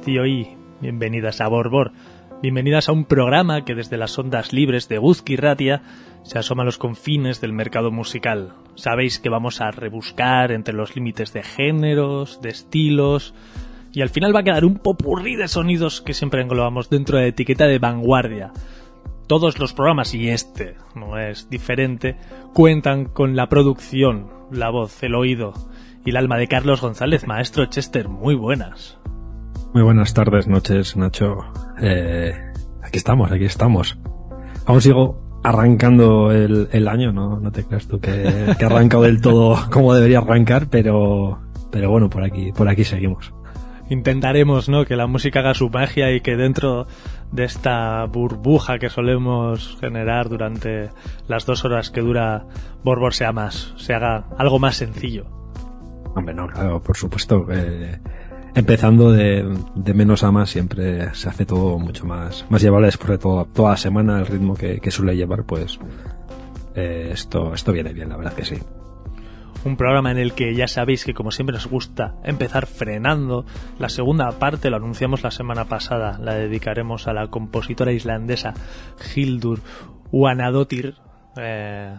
Gabón y bienvenidas a Borbor, bienvenidas a un programa que desde las ondas libres de Guzki se asoma a los confines del mercado musical. Sabéis que vamos a rebuscar entre los límites de géneros, de estilos, y al final va a quedar un popurrí de sonidos que siempre englobamos dentro de la etiqueta de vanguardia. Todos los programas, y este no es diferente, cuentan con la producción, la voz, el oído y el alma de Carlos González, maestro Chester. Muy buenas. Muy buenas tardes, noches, Nacho. Eh, aquí estamos, aquí estamos. Aún sigo arrancando el, año, ¿no? No te creas tú que, que ha arrancado del todo como debería arrancar, pero, pero bueno, por aquí, por aquí seguimos. Intentaremos, ¿no? Que la música haga su magia y que dentro de esta burbuja que solemos generar durante las dos horas que dura Borbor sea más, se haga algo más sencillo. Hombre, no, claro, por supuesto. Eh, empezando de, menos a más siempre se hace todo mucho más, más llevable después de todo, toda la semana, el ritmo que, suele llevar, pues eh, esto, esto viene bien, la verdad que sí. Un programa en el que ya sabéis que como siempre nos gusta empezar frenando. La segunda parte lo anunciamos la semana pasada, la dedicaremos a la compositora islandesa Hildur Wanadotir. Eh,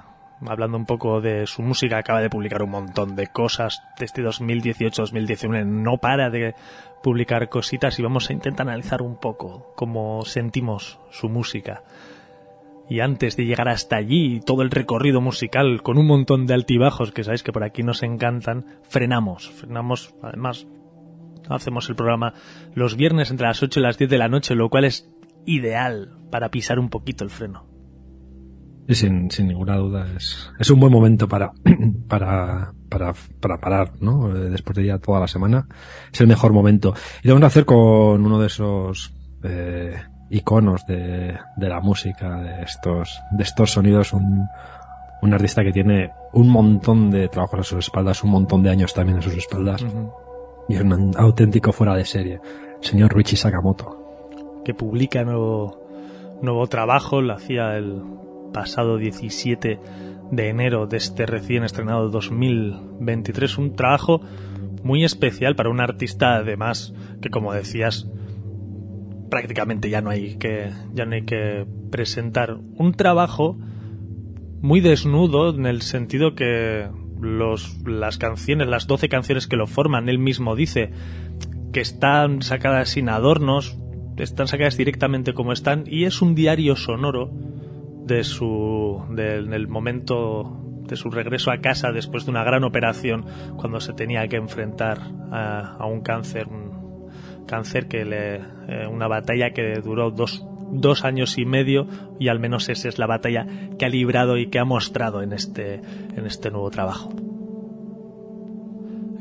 hablando un poco de su música, acaba de publicar un montón de cosas desde 2018-2019. No para de publicar cositas y vamos a intentar analizar un poco cómo sentimos su música. Y antes de llegar hasta allí, todo el recorrido musical con un montón de altibajos que sabéis que por aquí nos encantan, frenamos. Frenamos, además, hacemos el programa los viernes entre las 8 y las 10 de la noche, lo cual es ideal para pisar un poquito el freno. Sin, sin ninguna duda es, es un buen momento para, para, para, para parar, ¿no? Eh, después de ya toda la semana. Es el mejor momento. Y lo vamos a hacer con uno de esos eh, iconos de, de la música, de estos, de estos sonidos, un, un artista que tiene un montón de trabajos a sus espaldas, un montón de años también a sus espaldas. Y es un auténtico fuera de serie. señor Ruichi Sakamoto. Que publica nuevo, nuevo trabajo, lo hacía el pasado 17 de enero de este recién estrenado 2023. Un trabajo muy especial para un artista, además, que como decías, prácticamente ya no hay que, ya no hay que presentar. Un trabajo muy desnudo en el sentido que los, las canciones, las 12 canciones que lo forman, él mismo dice que están sacadas sin adornos, están sacadas directamente como están, y es un diario sonoro de su del momento de su regreso a casa después de una gran operación cuando se tenía que enfrentar a, un cáncer cáncer que le, eh, una batalla que duró dos, dos años y medio y al menos esa es la batalla que ha librado y que ha mostrado en este, en este nuevo trabajo.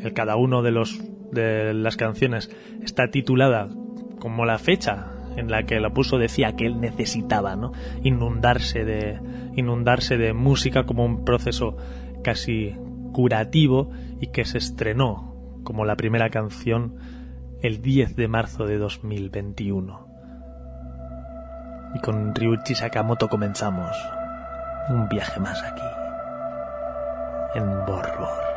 El cada uno de los de las canciones está titulada como la fecha en la que la puso decía que él necesitaba ¿no? inundarse de inundarse de música como un proceso casi curativo y que se estrenó como la primera canción el 10 de marzo de 2021. Y con Ryuichi Sakamoto comenzamos un viaje más aquí, en Borbor.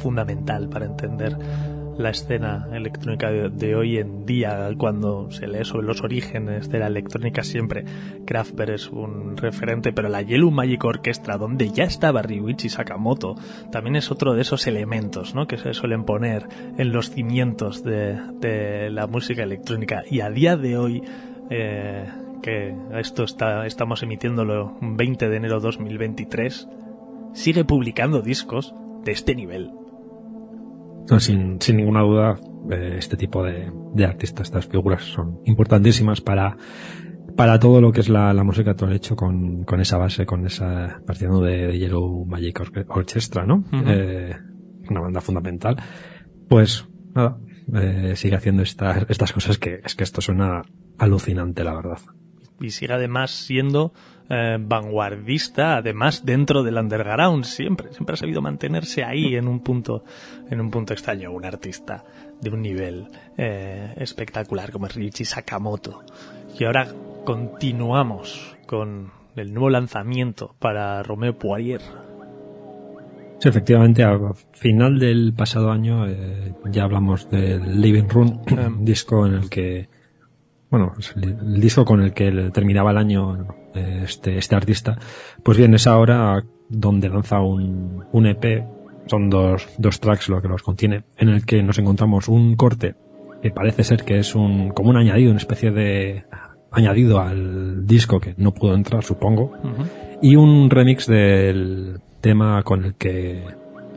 Fundamental para entender la escena electrónica de, hoy en día, cuando se lee sobre los orígenes de la electrónica, siempre Kraftwerk es un referente, pero la Yellow Magic Orchestra, donde ya estaba Ryuichi Sakamoto, también es otro de esos elementos ¿no? que se suelen poner en los cimientos de, la música electrónica. Y a día de hoy, eh, que esto está, estamos emitiéndolo un 20 de enero de 2023, sigue publicando discos de este nivel. Sin, sin, ninguna duda, eh, este tipo de, de, artistas, estas figuras son importantísimas para, para todo lo que es la, la música todo hecho con, con esa base, con esa partiendo de, Yellow Magic Orchestra, ¿no? eh, una banda fundamental. Pues nada, eh, sigue haciendo estas, estas cosas que es que esto suena alucinante, la verdad. Y sigue además siendo eh, vanguardista, además dentro del underground, siempre, siempre ha sabido mantenerse ahí en un punto, en un punto extraño, un artista de un nivel eh, espectacular como es Ryuichi Sakamoto. Y ahora continuamos con el nuevo lanzamiento para Romeo Poirier. Sí, efectivamente, al final del pasado año eh, ya hablamos del Living Room, disco en el que, bueno, el, disco con el que terminaba el año este, este artista, pues bien, es ahora donde lanza un, un EP, son dos, dos tracks lo que los contiene, en el que nos encontramos un corte que parece ser que es un, como un añadido, una especie de añadido al disco que no pudo entrar, supongo, y un remix del tema con el que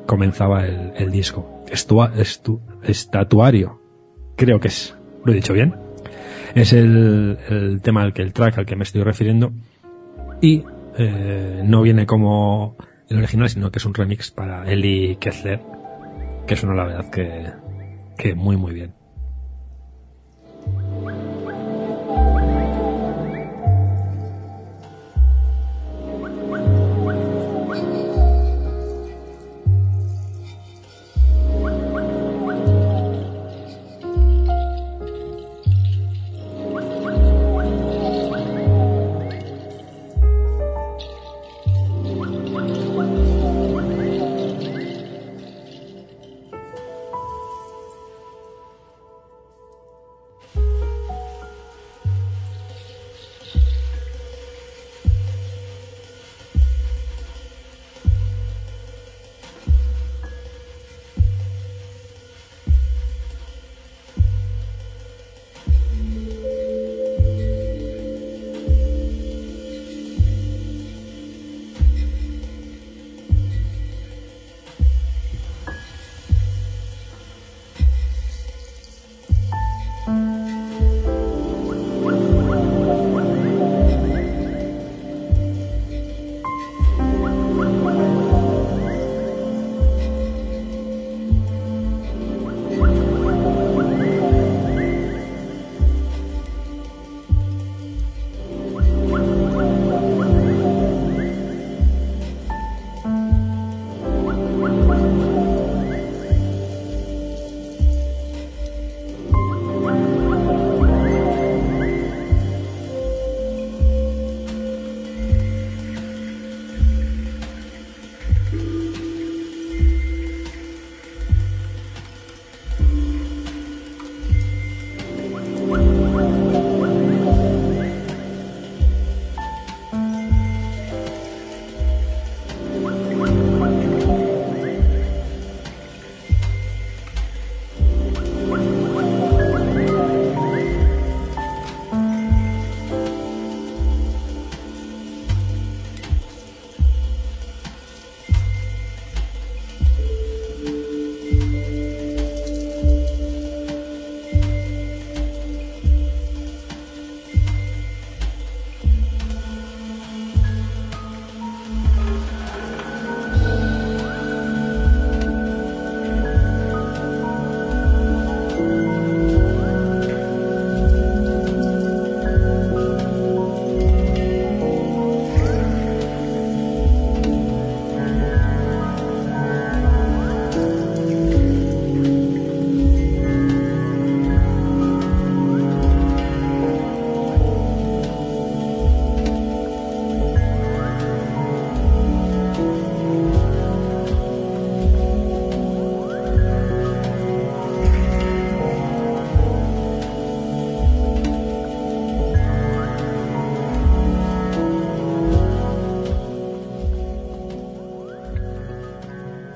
comenzaba el, disco. Estua, estu, estatuario, creo que es, lo he dicho bien. Es el, el tema al que el track al que me estoy refiriendo y eh, no viene como el original, sino que es un remix para Eli Kessler, que es una la verdad que, que muy muy bien.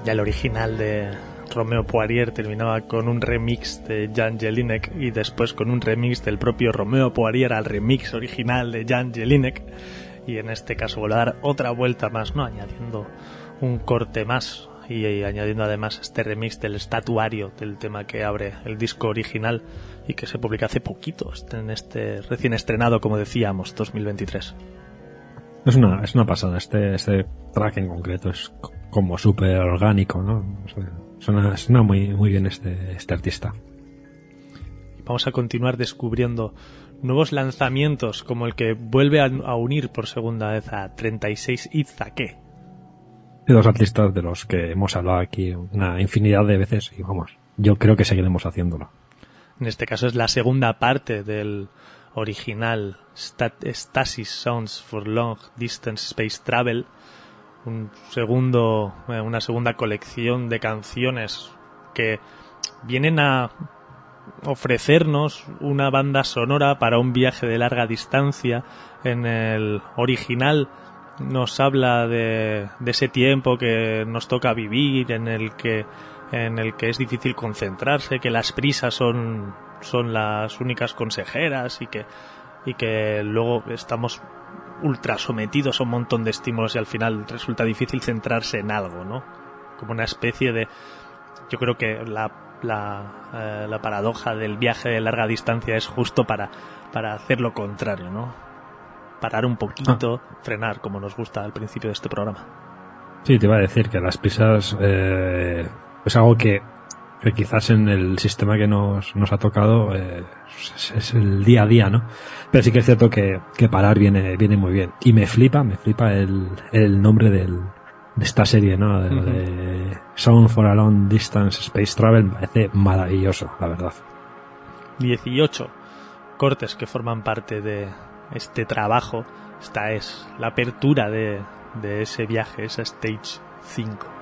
Ya el original de Romeo Poirier terminaba con un remix de Jan Jelinek y después con un remix del propio Romeo Poirier al remix original de Jan Jelinek y en este caso volver a dar otra vuelta más, ¿no? Añadiendo un corte más y, añadiendo además este remix del estatuario del tema que abre el disco original y que se publica hace poquito, en este recién estrenado, como decíamos, 2023. Es una, es una pasada, este, este track en concreto es como súper orgánico, ¿no? Suena, suena muy, muy bien este, este artista. Vamos a continuar descubriendo nuevos lanzamientos, como el que vuelve a, unir por segunda vez a 36 Izake. De dos artistas de los que hemos hablado aquí una infinidad de veces y vamos, yo creo que seguiremos haciéndolo. En este caso es la segunda parte del original Stasis Sounds for Long Distance Space Travel, un segundo, eh, una segunda colección de canciones que vienen a ofrecernos una banda sonora para un viaje de larga distancia. En el original nos habla de, ese tiempo que nos toca vivir, en el que en el que es difícil concentrarse, que las prisas son son las únicas consejeras y que, y que luego estamos ultra sometidos a un montón de estímulos y al final resulta difícil centrarse en algo, ¿no? como una especie de... Yo creo que la, la, eh, la paradoja del viaje de larga distancia es justo para, para hacer lo contrario, ¿no? Parar un poquito, frenar, como nos gusta al principio de este programa. Sí, te iba a decir que las prisas eh, es algo que, que quizás en el sistema que nos, nos ha tocado eh, es, es el día a día, ¿no? Pero sí que es cierto que, que parar viene, viene muy bien. Y me flipa, me flipa el, el nombre del, de esta serie, ¿no? De, de Sound for a Long Distance Space Travel me parece maravilloso, la verdad. 18 cortes que forman parte de este trabajo. Esta es la apertura de, de ese viaje, esa Stage 5.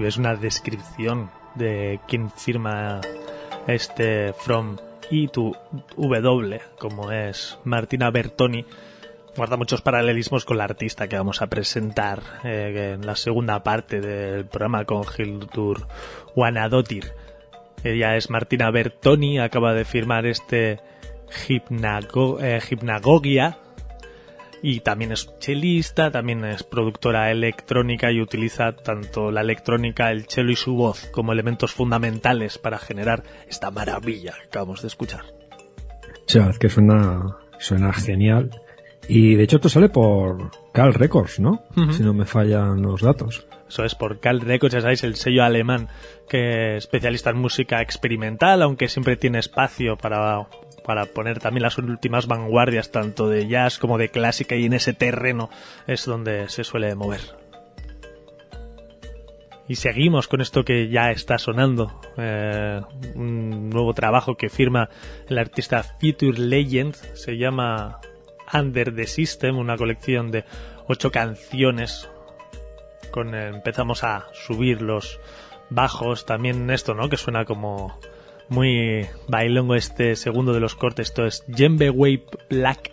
Si ves una descripción de quién firma este From I to W, como es Martina Bertoni, guarda muchos paralelismos con la artista que vamos a presentar eh, en la segunda parte del programa con Hildur Wanadotir. Ella es Martina Bertoni, acaba de firmar este Hipnago, eh, Hipnagogia y también es chelista, también es productora electrónica y utiliza tanto la electrónica, el cello y su voz como elementos fundamentales para generar esta maravilla que acabamos de escuchar. Sí, es que suena, suena genial. Y de hecho esto sale por Cal Records, ¿no? Si no me fallan los datos. Eso es por Cal Records, ya sabéis, el sello alemán que es especialista en música experimental, aunque siempre tiene espacio para para poner también las últimas vanguardias tanto de jazz como de clásica y en ese terreno es donde se suele mover. Y seguimos con esto que ya está sonando, eh, un nuevo trabajo que firma el artista Future Legend, se llama Under the System, una colección de ocho canciones. Con, empezamos a subir los bajos, también esto, ¿no? Que suena como muy bailongo este segundo de los cortes. Esto es Jembe Wave Black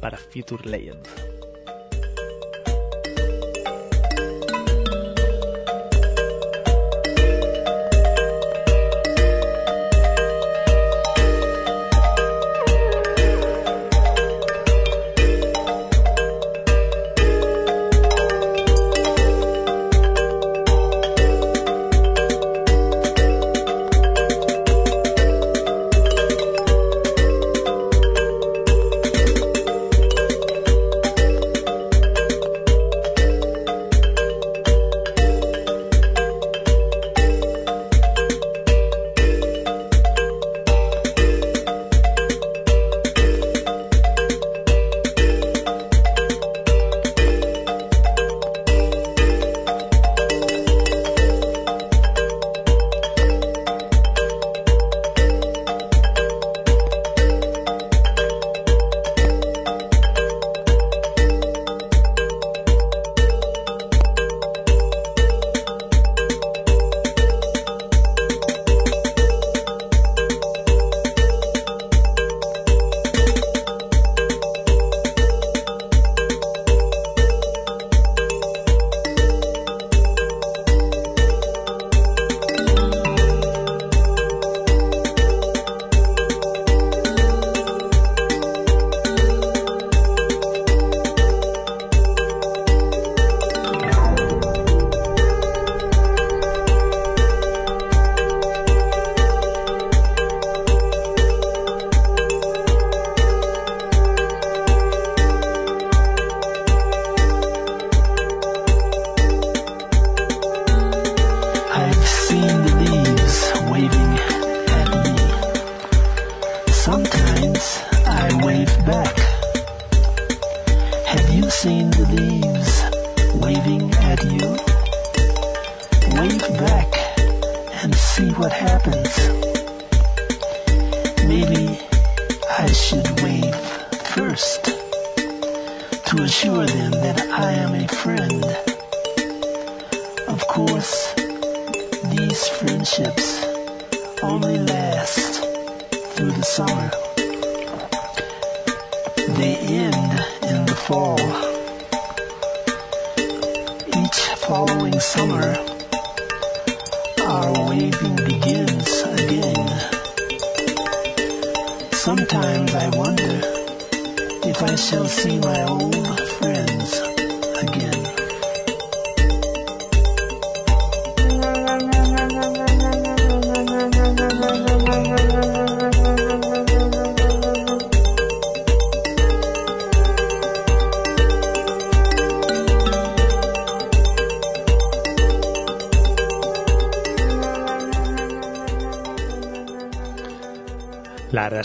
para Future Legend.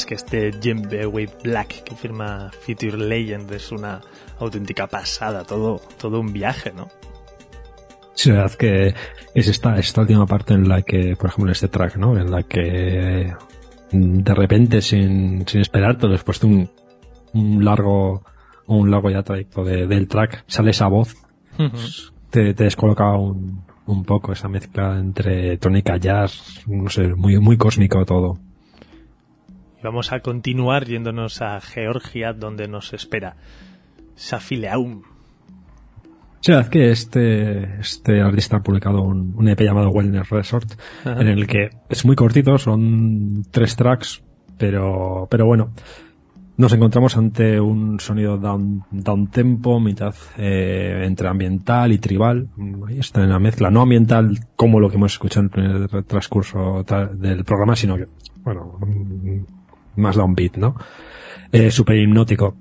Que este Jembe Wave Black que firma Future Legend es una auténtica pasada, todo, todo un viaje, ¿no? Sí, la verdad que es esta, esta última parte en la que, por ejemplo, en este track, ¿no? En la que de repente, sin, sin esperarte, después de un, un largo, un largo ya trayecto del track, sale esa voz, te, te descoloca un, un poco esa mezcla entre tónica jazz, no sé, muy, muy cósmico todo. Vamos a continuar yéndonos a Georgia, donde nos espera Safileaum. Sí, es que este, este artista ha publicado un, EP llamado Wellness Resort, en el que es muy cortito, son tres tracks, pero, pero bueno, nos encontramos ante un sonido down, down tempo, mitad eh, entre ambiental y tribal. Ahí está en la mezcla, no ambiental como lo que hemos escuchado en el primer transcurso del programa, sino que, bueno, más downbeat, ¿no? Eh, super hipnótico.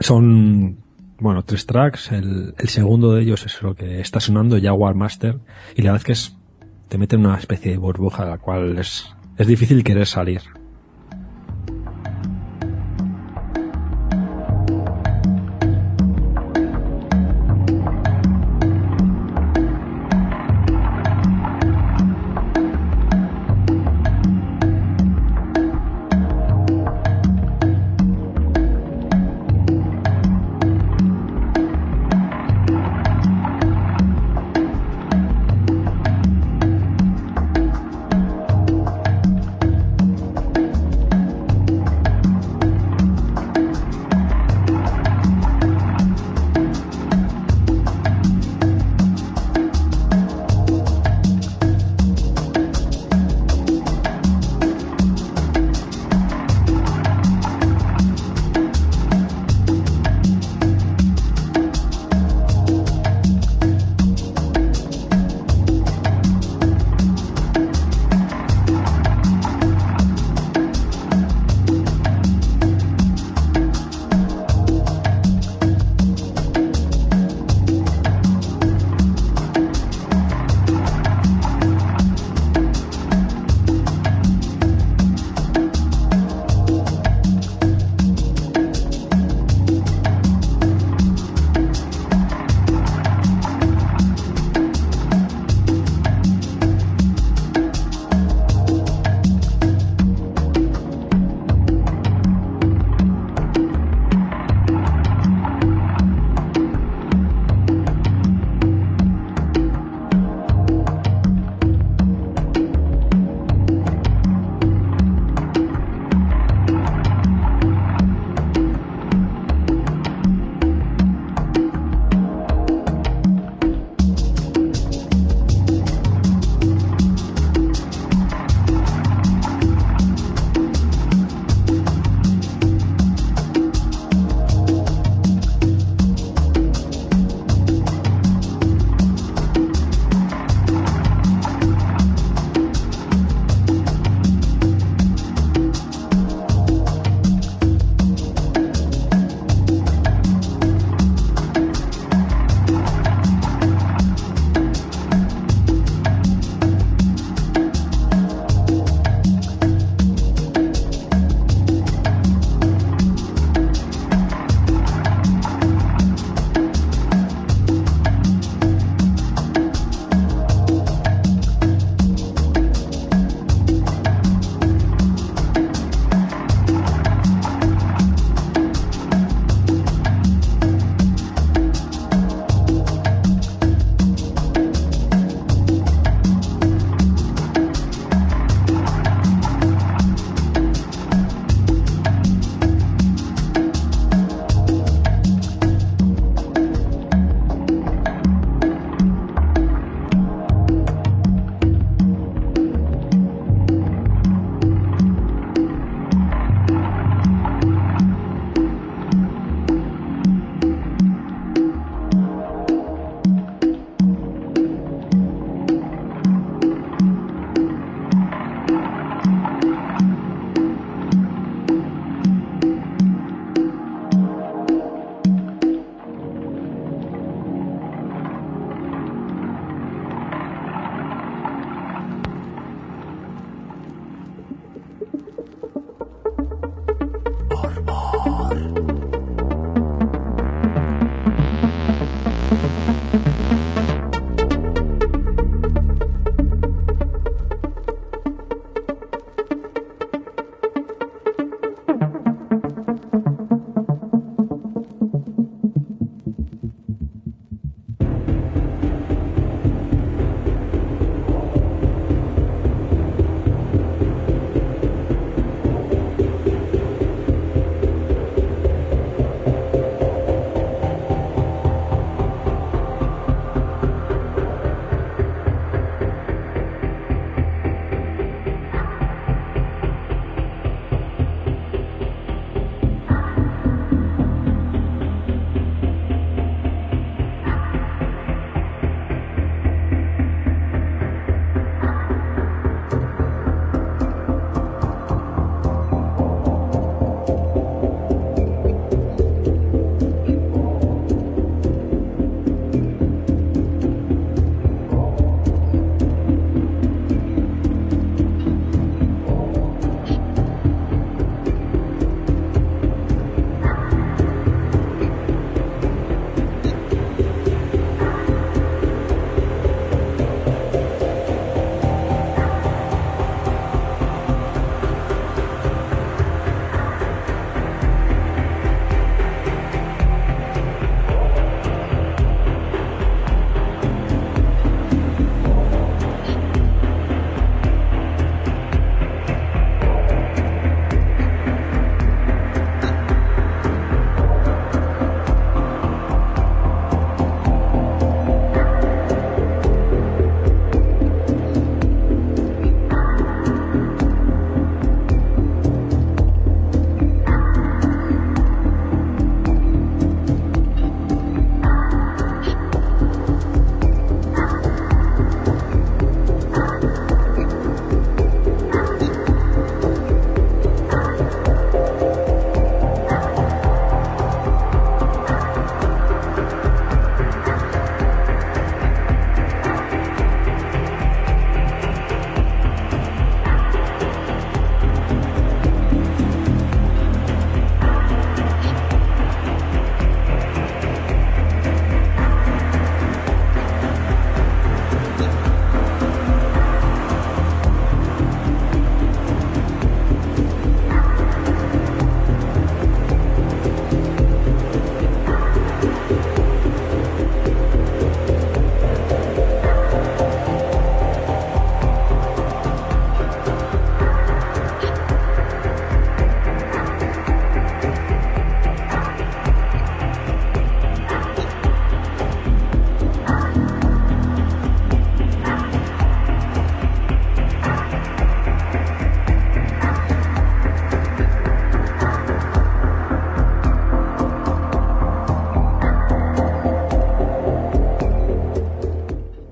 Son bueno, tres tracks. El, el, segundo de ellos es lo que está sonando, Jaguar Master. Y la verdad es que es, te mete en una especie de burbuja de la cual es, es difícil querer salir.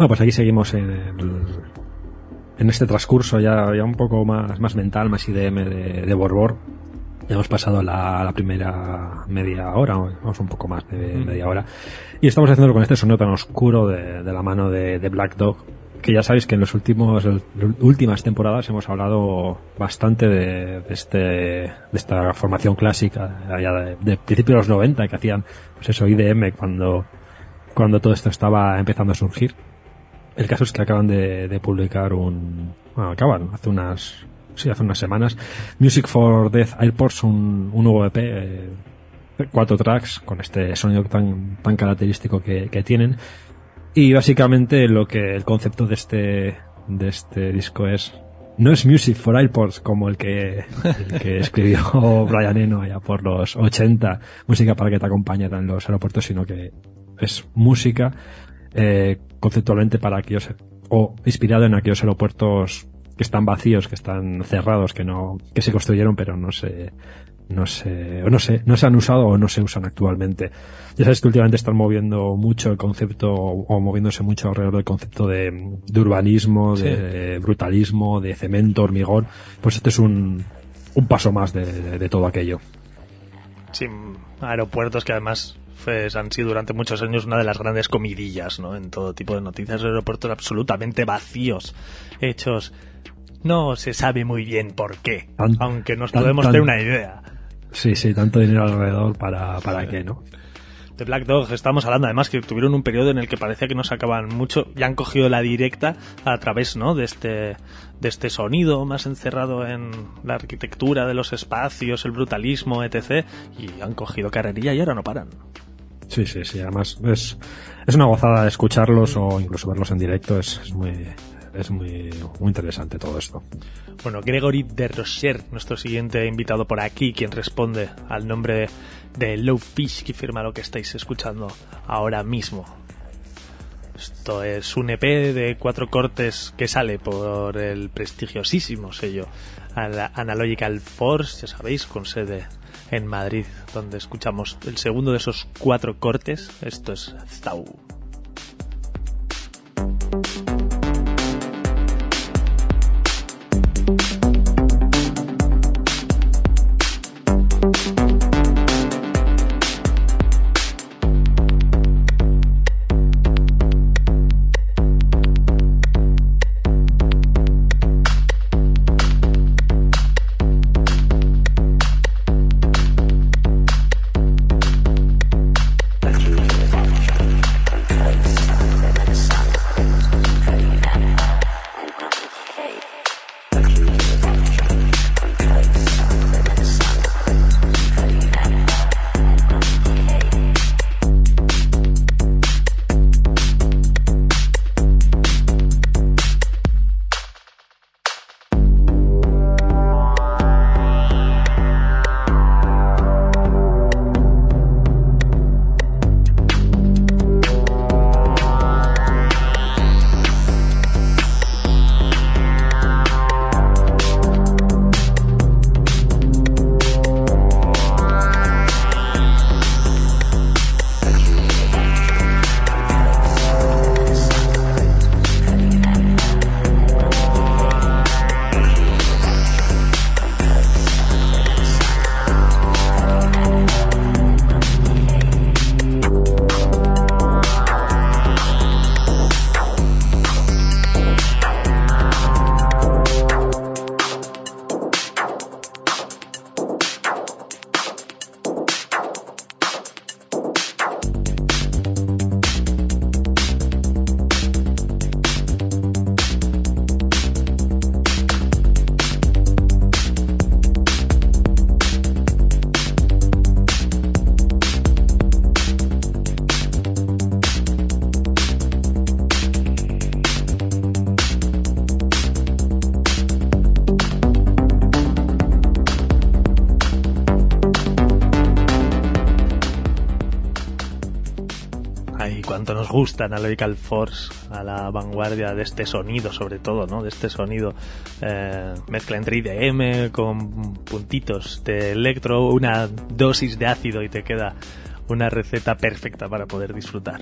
Bueno, pues aquí seguimos en, en este transcurso ya, ya un poco más, más mental, más IDM de, de Borbor. Ya hemos pasado la, la primera media hora, vamos un poco más de Mm. media hora. Y estamos haciéndolo con este sonido tan oscuro de, de la mano de, de Black Dog, que ya sabéis que en los últimos las últimas temporadas hemos hablado bastante de, este de esta formación clásica allá de, de principios de los 90 que hacían pues eso IDM cuando cuando todo esto estaba empezando a surgir el caso es que acaban de, de publicar un bueno acaban hace unas sí hace unas semanas Music for Death Airports un, un nuevo EP eh, cuatro tracks con este sonido tan tan característico que, que tienen. Y básicamente lo que el concepto de este de este disco es no es Music for Airports como el que, el que escribió Brian Eno allá por los 80, música para que te acompañe en los aeropuertos, sino que es música eh, conceptualmente para aquellos o inspirado en aquellos aeropuertos que están vacíos, que están cerrados, que no que se construyeron pero no se no se, no se, no se han usado o no se usan actualmente. Ya sabes que últimamente están moviendo mucho el concepto, o moviéndose mucho alrededor del concepto de, de urbanismo, Sí. de brutalismo, de cemento, hormigón. Pues este es un, un paso más de, de- de todo aquello. Sí, aeropuertos que además pues, han sido durante muchos años una de las grandes comidillas, ¿no? En todo tipo de noticias, aeropuertos absolutamente vacíos, hechos. No se sabe muy bien por qué, Tan- aunque nos tan- podemos tan- tener una idea. Sí, sí, tanto dinero alrededor para, para qué, ¿no? De Black Dog estamos hablando además que tuvieron un periodo en el que parecía que no sacaban mucho y han cogido la directa a través ¿no? de este de este sonido más encerrado en la arquitectura de los espacios, el brutalismo, etc. Y han cogido carrerilla y ahora no paran. Sí, sí, sí. Además, es, es una gozada escucharlos o incluso verlos en directo. Es, es muy, es muy, muy interesante todo esto. Bueno, Gregory de Rocher, nuestro siguiente invitado por aquí, quien responde al nombre de Low Fish, que firma lo que estáis escuchando ahora mismo. Esto es un EP de cuatro cortes que sale por el prestigiosísimo sello Ana- Analogical Force, ya sabéis, con sede en Madrid, donde escuchamos el segundo de esos cuatro cortes. Esto es Zau. Gusta Analogical Force a la vanguardia de este sonido, sobre todo, ¿no? De este sonido eh, mezcla entre IDM con puntitos de electro, una dosis de ácido y te queda una receta perfecta para poder disfrutar.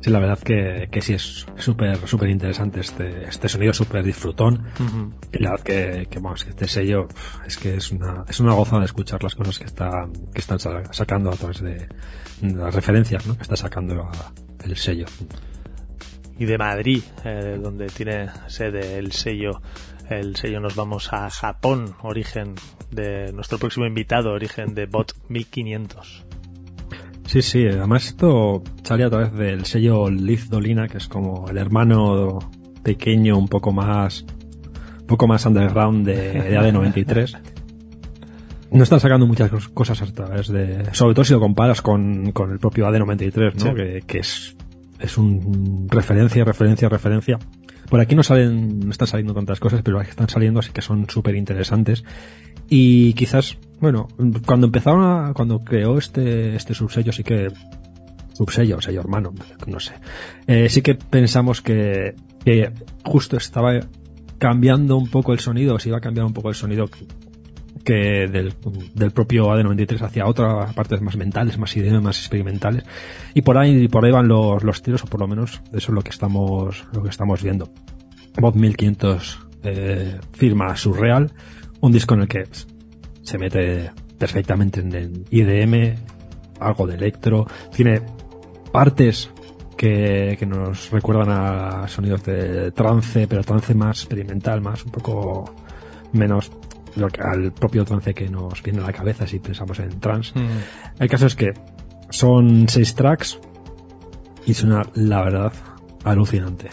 Sí, la verdad que, que sí es súper súper interesante este, este sonido súper disfrutón. Y la verdad que, que, vamos, este sello es que es una, es una gozada escuchar las cosas que están, que están sacando a través de las referencias, ¿no? Que está sacando el sello. Y de Madrid, eh, donde tiene sede el sello, el sello nos vamos a Japón, origen de nuestro próximo invitado, origen de Bot 1500. Sí, sí, además esto sale a través del sello Liz Dolina, que es como el hermano pequeño, un poco más, un poco más underground de, de AD93. No están sacando muchas cosas a través de, sobre todo si lo comparas con, con el propio AD93, ¿no? Sí. Que, que es, es un referencia, referencia, referencia. Por aquí no salen, no están saliendo tantas cosas, pero las que están saliendo así que son súper interesantes. Y quizás, bueno, cuando empezaron a, cuando creó este, este subsello, sí que, subsello, sello hermano, no sé, eh, sí que pensamos que, que justo estaba cambiando un poco el sonido, se iba a cambiar un poco el sonido que del, del propio AD93 hacia otras partes más mentales, más ideas, más experimentales. Y por ahí, por ahí van los, los tiros, o por lo menos eso es lo que estamos, lo que estamos viendo. Mod 1500 eh, firma Surreal, un disco en el que se mete perfectamente en el IDM, algo de electro, tiene partes que, que nos recuerdan a sonidos de trance, pero trance más experimental, más un poco menos lo que, al propio trance que nos viene a la cabeza si pensamos en trance. Mm. El caso es que son seis tracks y suena, la verdad, alucinante.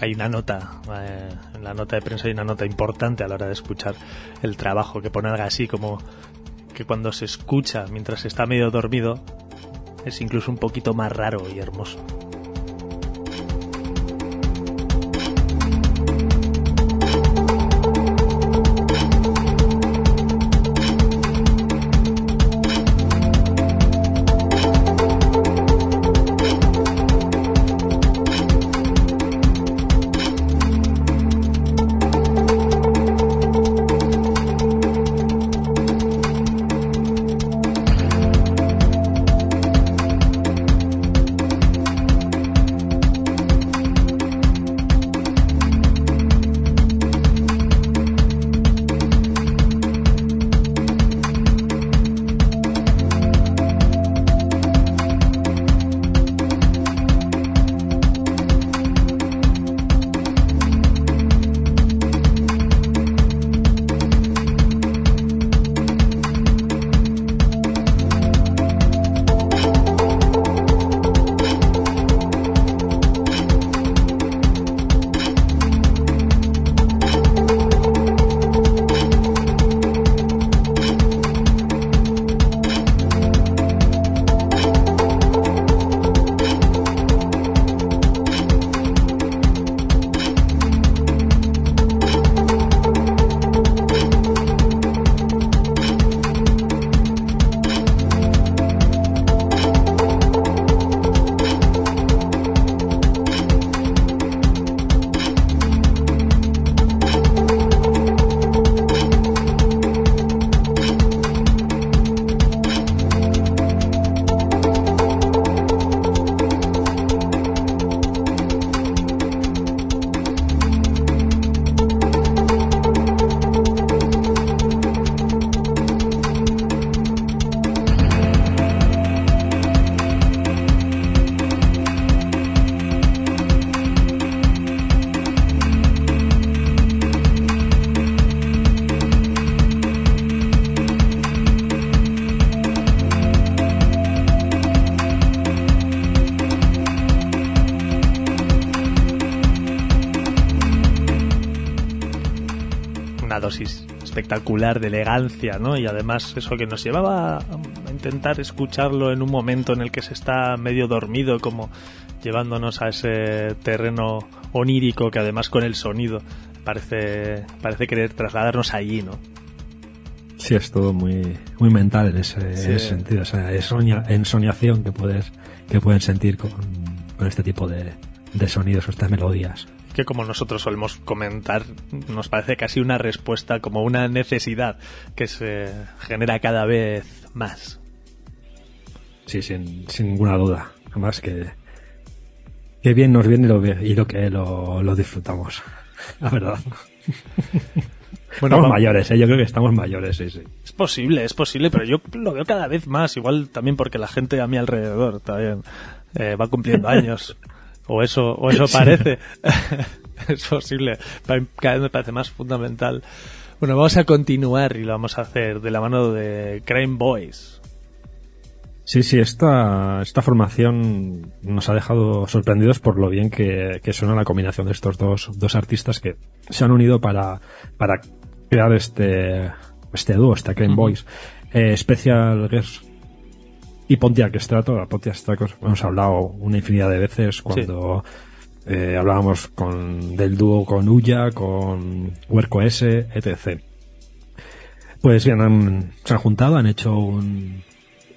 Hay una nota, eh, en la nota de prensa hay una nota importante a la hora de escuchar el trabajo, que pone algo así como que cuando se escucha mientras está medio dormido es incluso un poquito más raro y hermoso. Espectacular de elegancia, ¿no? Y además eso que nos llevaba a intentar escucharlo en un momento en el que se está medio dormido, como llevándonos a ese terreno onírico que además con el sonido parece, parece querer trasladarnos allí, ¿no? Sí, es todo muy, muy mental en ese, Sí. en ese sentido, esa ensoña- ensoñación que puedes, que pueden sentir con, con este tipo de, de sonidos o estas melodías. Que como nosotros solemos comentar, nos parece casi una respuesta, como una necesidad que se genera cada vez más. Sí, sin, sin ninguna duda. Además que Qué bien nos viene lo, y lo que lo, lo disfrutamos, la verdad. Bueno, estamos mayores, ¿eh? yo creo que estamos mayores, sí, sí. Es posible, es posible, pero yo lo veo cada vez más, igual también porque la gente a mi alrededor también eh, va cumpliendo años, o eso, o eso parece. es posible, cada vez me parece más fundamental. Bueno, vamos a continuar y lo vamos a hacer de la mano de Crime Boys. Sí, sí, esta, esta formación nos ha dejado sorprendidos por lo bien que, que suena la combinación de estos dos, dos artistas que se han unido para, para crear este, este dúo, este Crane Boys. Eh, Special Guest y Pontiac Strato, Pontiac Strato hemos hablado una infinidad de veces cuando eh, hablábamos con, del dúo con Uya, con Huerco S, etc. Pues bien, se han juntado, han hecho un,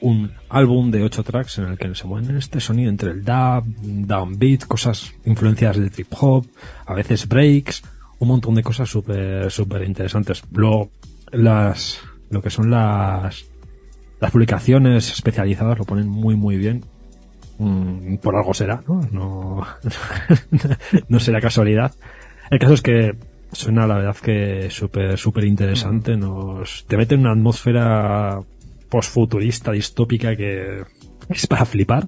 un álbum de ocho tracks en el que se mueven este sonido entre el dub, downbeat, cosas influencias de trip hop, a veces breaks, un montón de cosas súper súper interesantes. Luego las lo que son las las publicaciones especializadas lo ponen muy muy bien. Mm, por algo será, ¿no? No, no será casualidad. El caso es que suena la verdad que súper súper interesante. Nos te mete en una atmósfera postfuturista, distópica que es para flipar.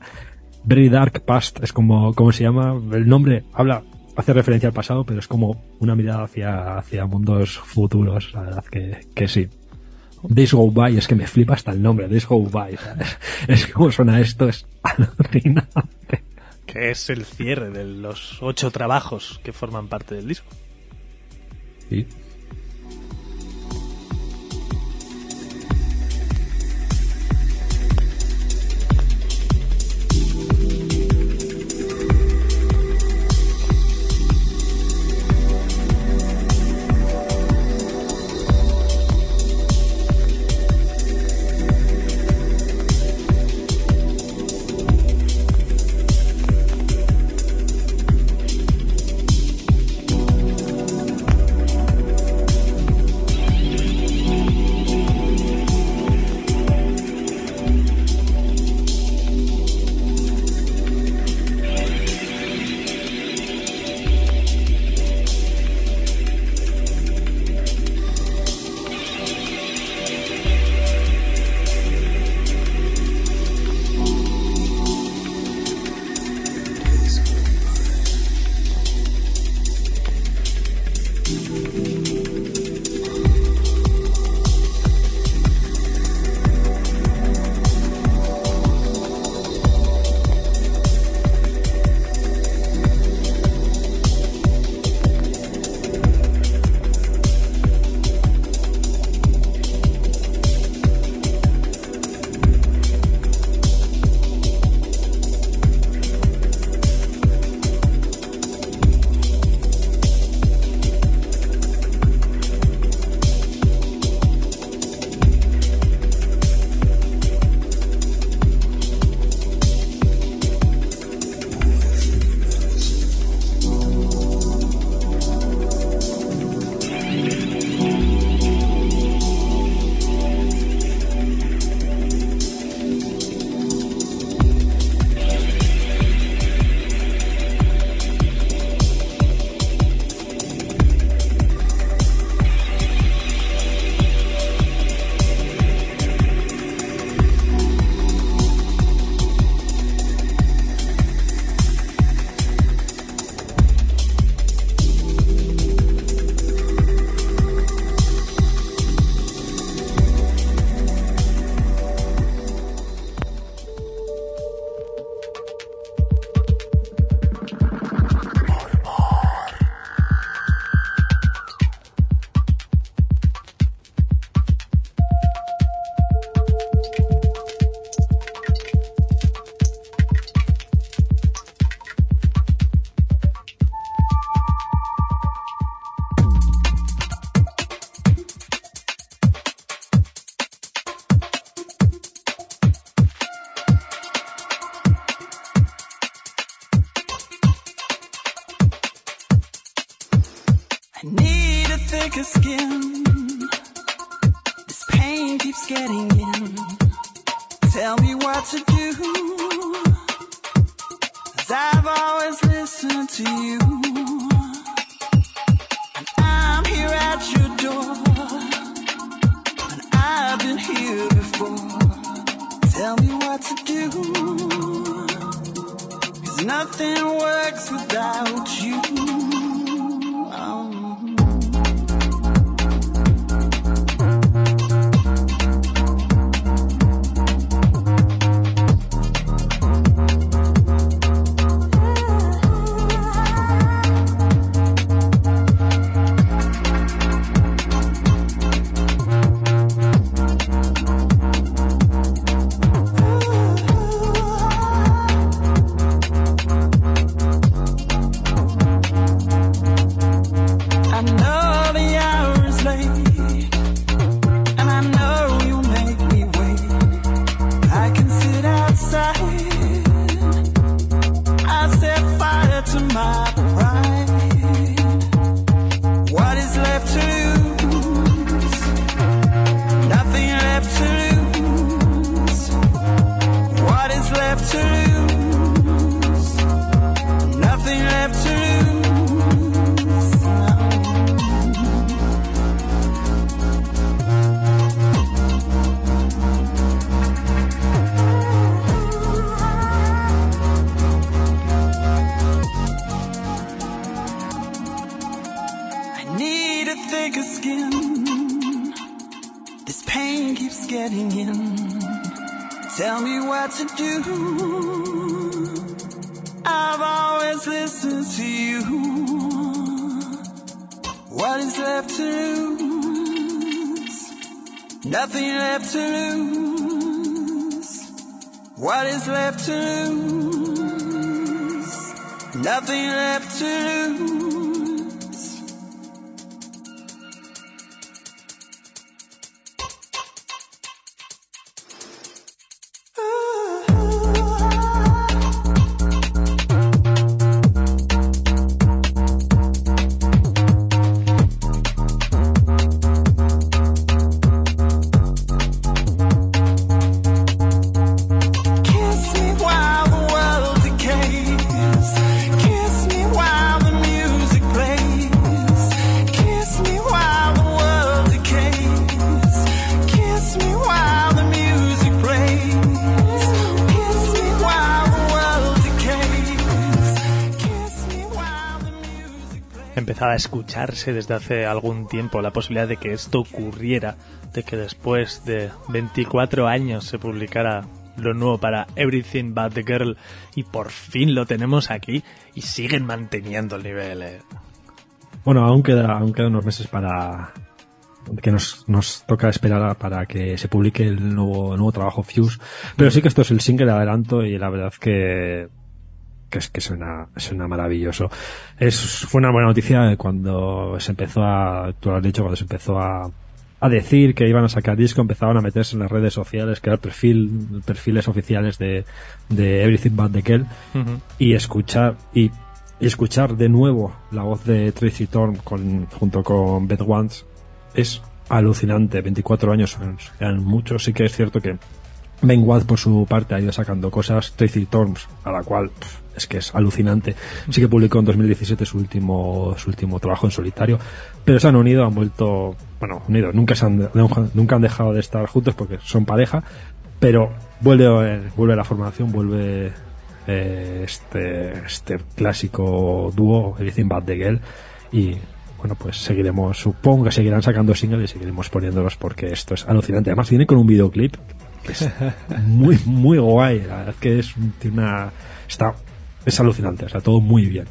Very Dark Past es como, como se llama. El nombre habla, hace referencia al pasado, pero es como una mirada hacia, hacia mundos futuros. La verdad que, que sí. Days Go By, es que me flipa hasta el nombre, Days Go By. Es como suena esto, es alucinante. Que es el cierre de los ocho trabajos que forman parte del disco. Sí. Escucharse desde hace algún tiempo la posibilidad de que esto ocurriera, de que después de 24 años se publicara lo nuevo para Everything But the Girl y por fin lo tenemos aquí y siguen manteniendo el nivel. eh. Bueno, aún queda, aún quedan unos meses para que nos, nos toca esperar para que se publique el nuevo, nuevo trabajo Fuse. Pero sí que esto es el single de adelanto y la verdad que, que es que suena, suena maravilloso. Es, fue una buena noticia cuando se empezó a, tú lo has dicho, cuando se empezó a, a decir que iban a sacar disco, empezaban a meterse en las redes sociales, crear perfil, perfiles oficiales de, de Everything But the Ujú. y escuchar y, y escuchar de nuevo la voz de Tracy Thorn con, junto con Beth Wants es alucinante 24 años son, eran muchos sí que es cierto que Ben Watt por su parte ha ido sacando cosas Tracy Thorns a la cual es que es alucinante. Sí que publicó en 2017 su último su último trabajo en solitario pero se han unido han vuelto bueno unidos nunca se han nunca han dejado de estar juntos porque son pareja pero vuelve vuelve la formación vuelve eh, este este clásico dúo Everything But the Girl y bueno pues seguiremos supongo que seguirán sacando singles y seguiremos poniéndolos porque esto es alucinante. Además viene con un videoclip que es muy muy guay la verdad es que es tiene una está es alucinante o sea todo muy bien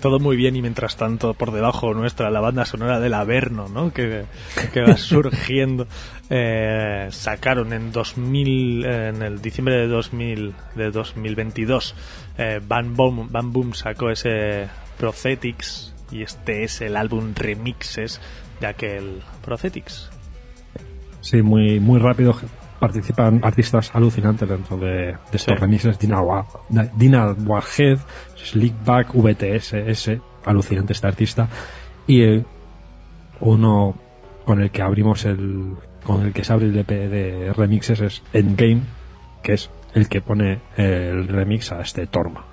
Todo muy bien y mientras tanto por debajo nuestra la banda sonora del Averno, ¿no? Que, que va surgiendo. Eh, sacaron en 2000, eh, en el diciembre de 2000, de 2022, eh, Van Boom, Van Boom sacó ese Prophetics y este es el álbum remixes de aquel Prophetics. Sí, muy, muy rápido. Participan artistas alucinantes dentro de, de estos Sí. remixes. Dina, Wa- Dina Wahed, Slickback, VTS, ese, alucinante este artista. Y eh, uno con el que abrimos el, con el que se abre el EP de remixes es Endgame, que es el que pone el remix a este Torma.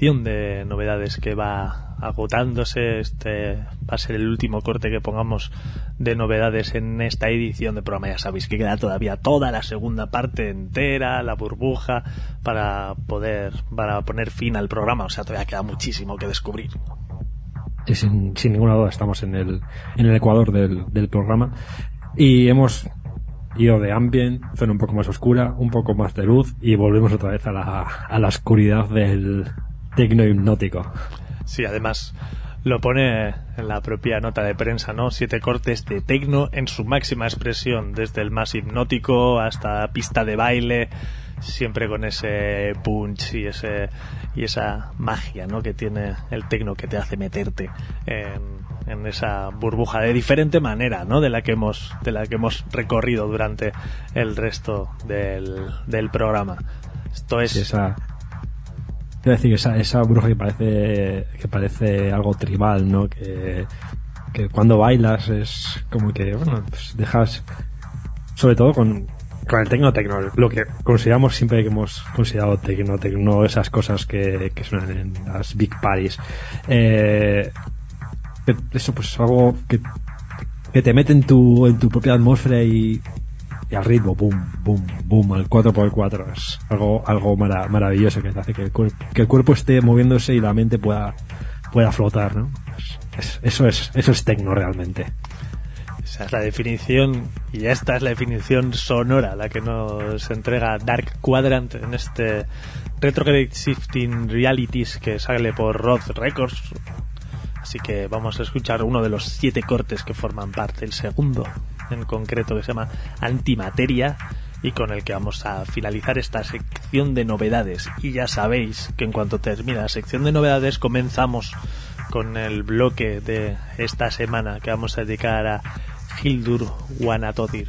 De novedades que va agotándose. Este va a ser el último corte que pongamos de novedades en esta edición de programa. Ya sabéis que queda todavía toda la segunda parte entera, la burbuja, para poder, para poner fin al programa. O sea, todavía queda muchísimo que descubrir. Sin, ninguna duda estamos en el, en el ecuador del, del programa. Y hemos ido de ambient, zona un poco más oscura, un poco más de luz y volvemos otra vez a la, a la oscuridad del tecno hipnótico. Sí, además lo pone en la propia nota de prensa, ¿no? Siete cortes de tecno en su máxima expresión, desde el más hipnótico hasta pista de baile, siempre con ese punch y ese y esa magia, ¿no? Que tiene el tecno que te hace meterte en, en esa burbuja de diferente manera, ¿no? De la que hemos de la que hemos recorrido durante el resto del, del programa. Esto es Sí, esa, quiero decir, esa, esa bruja que parece, que parece algo tribal, ¿no? Que, que cuando bailas es como que, bueno, pues dejas, sobre todo con, con el tecno tecno, lo que consideramos siempre que hemos considerado tecno tecno, esas cosas que, que suenan en las big parties. Eh, eso pues es algo que, que te mete en tu, en tu propia atmósfera y, y al ritmo, boom, boom, boom, al 4x4. Es algo, algo mara- maravilloso que hace que el, cuer- que el cuerpo esté moviéndose y la mente pueda, pueda flotar, ¿no? Es- es- eso es, eso es tecno realmente. Esa es la definición, y esta es la definición sonora, la que nos entrega Dark Quadrant en este Retrograde Shifting Realities que sale por Rod Records. Así que vamos a escuchar uno de los siete cortes que forman parte, el segundo en concreto que se llama Antimateria y con el que vamos a finalizar esta sección de novedades. Y ya sabéis que en cuanto termine la sección de novedades comenzamos con el bloque de esta semana que vamos a dedicar a Hildur Wanatodir.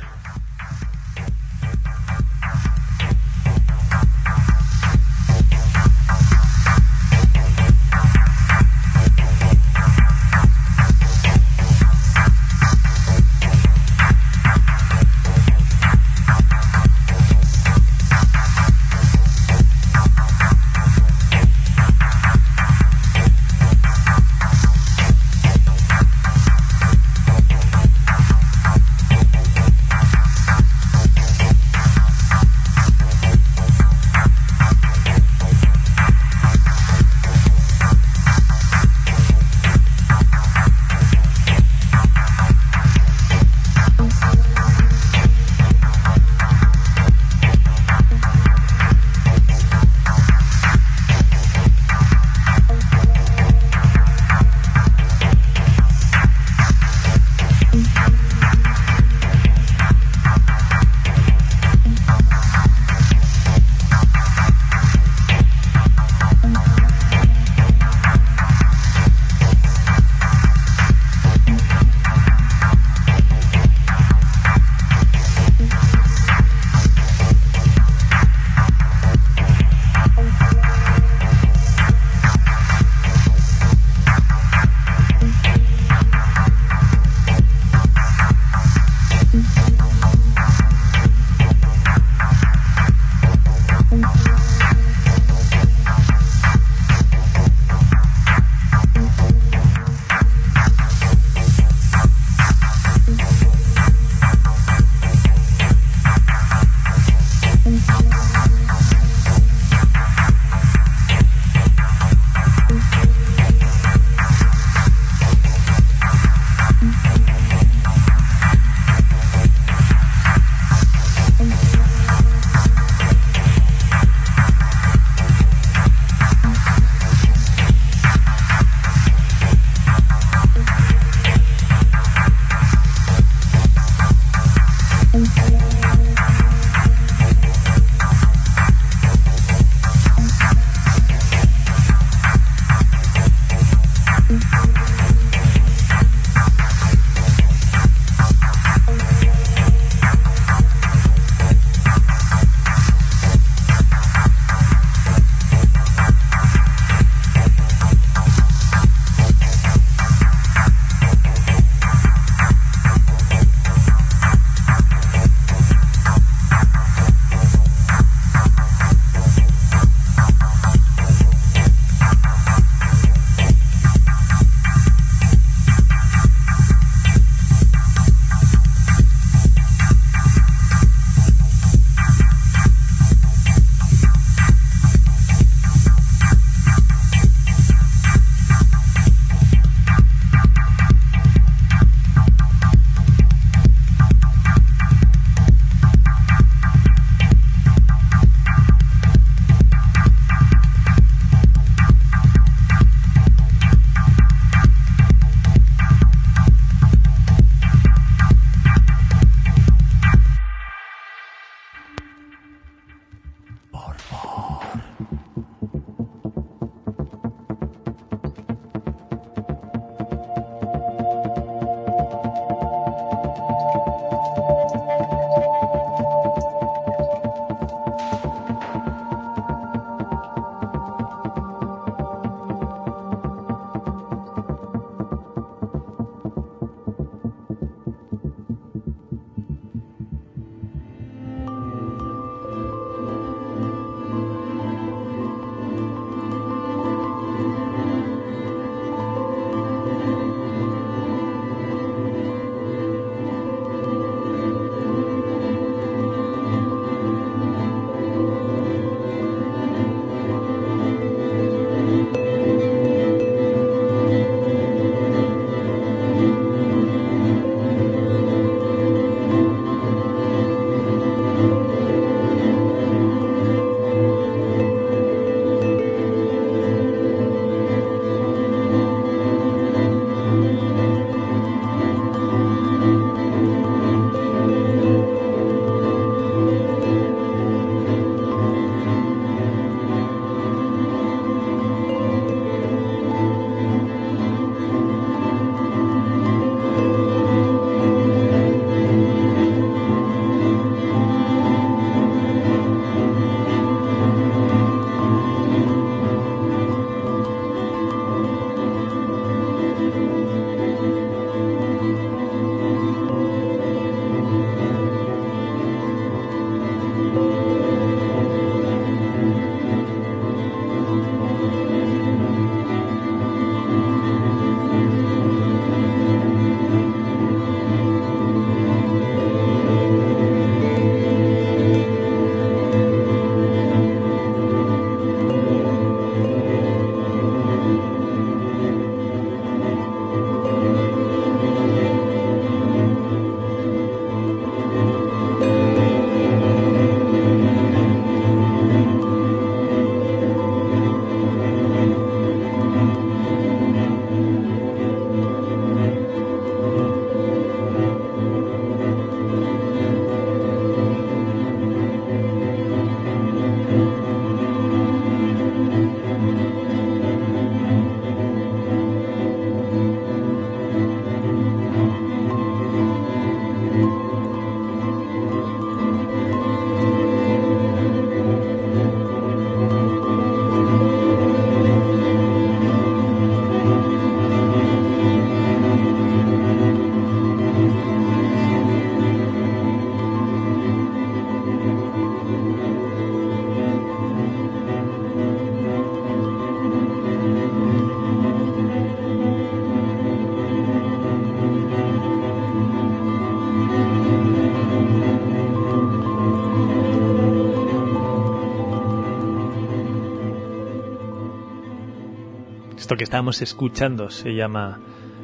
Esto que estamos escuchando se llama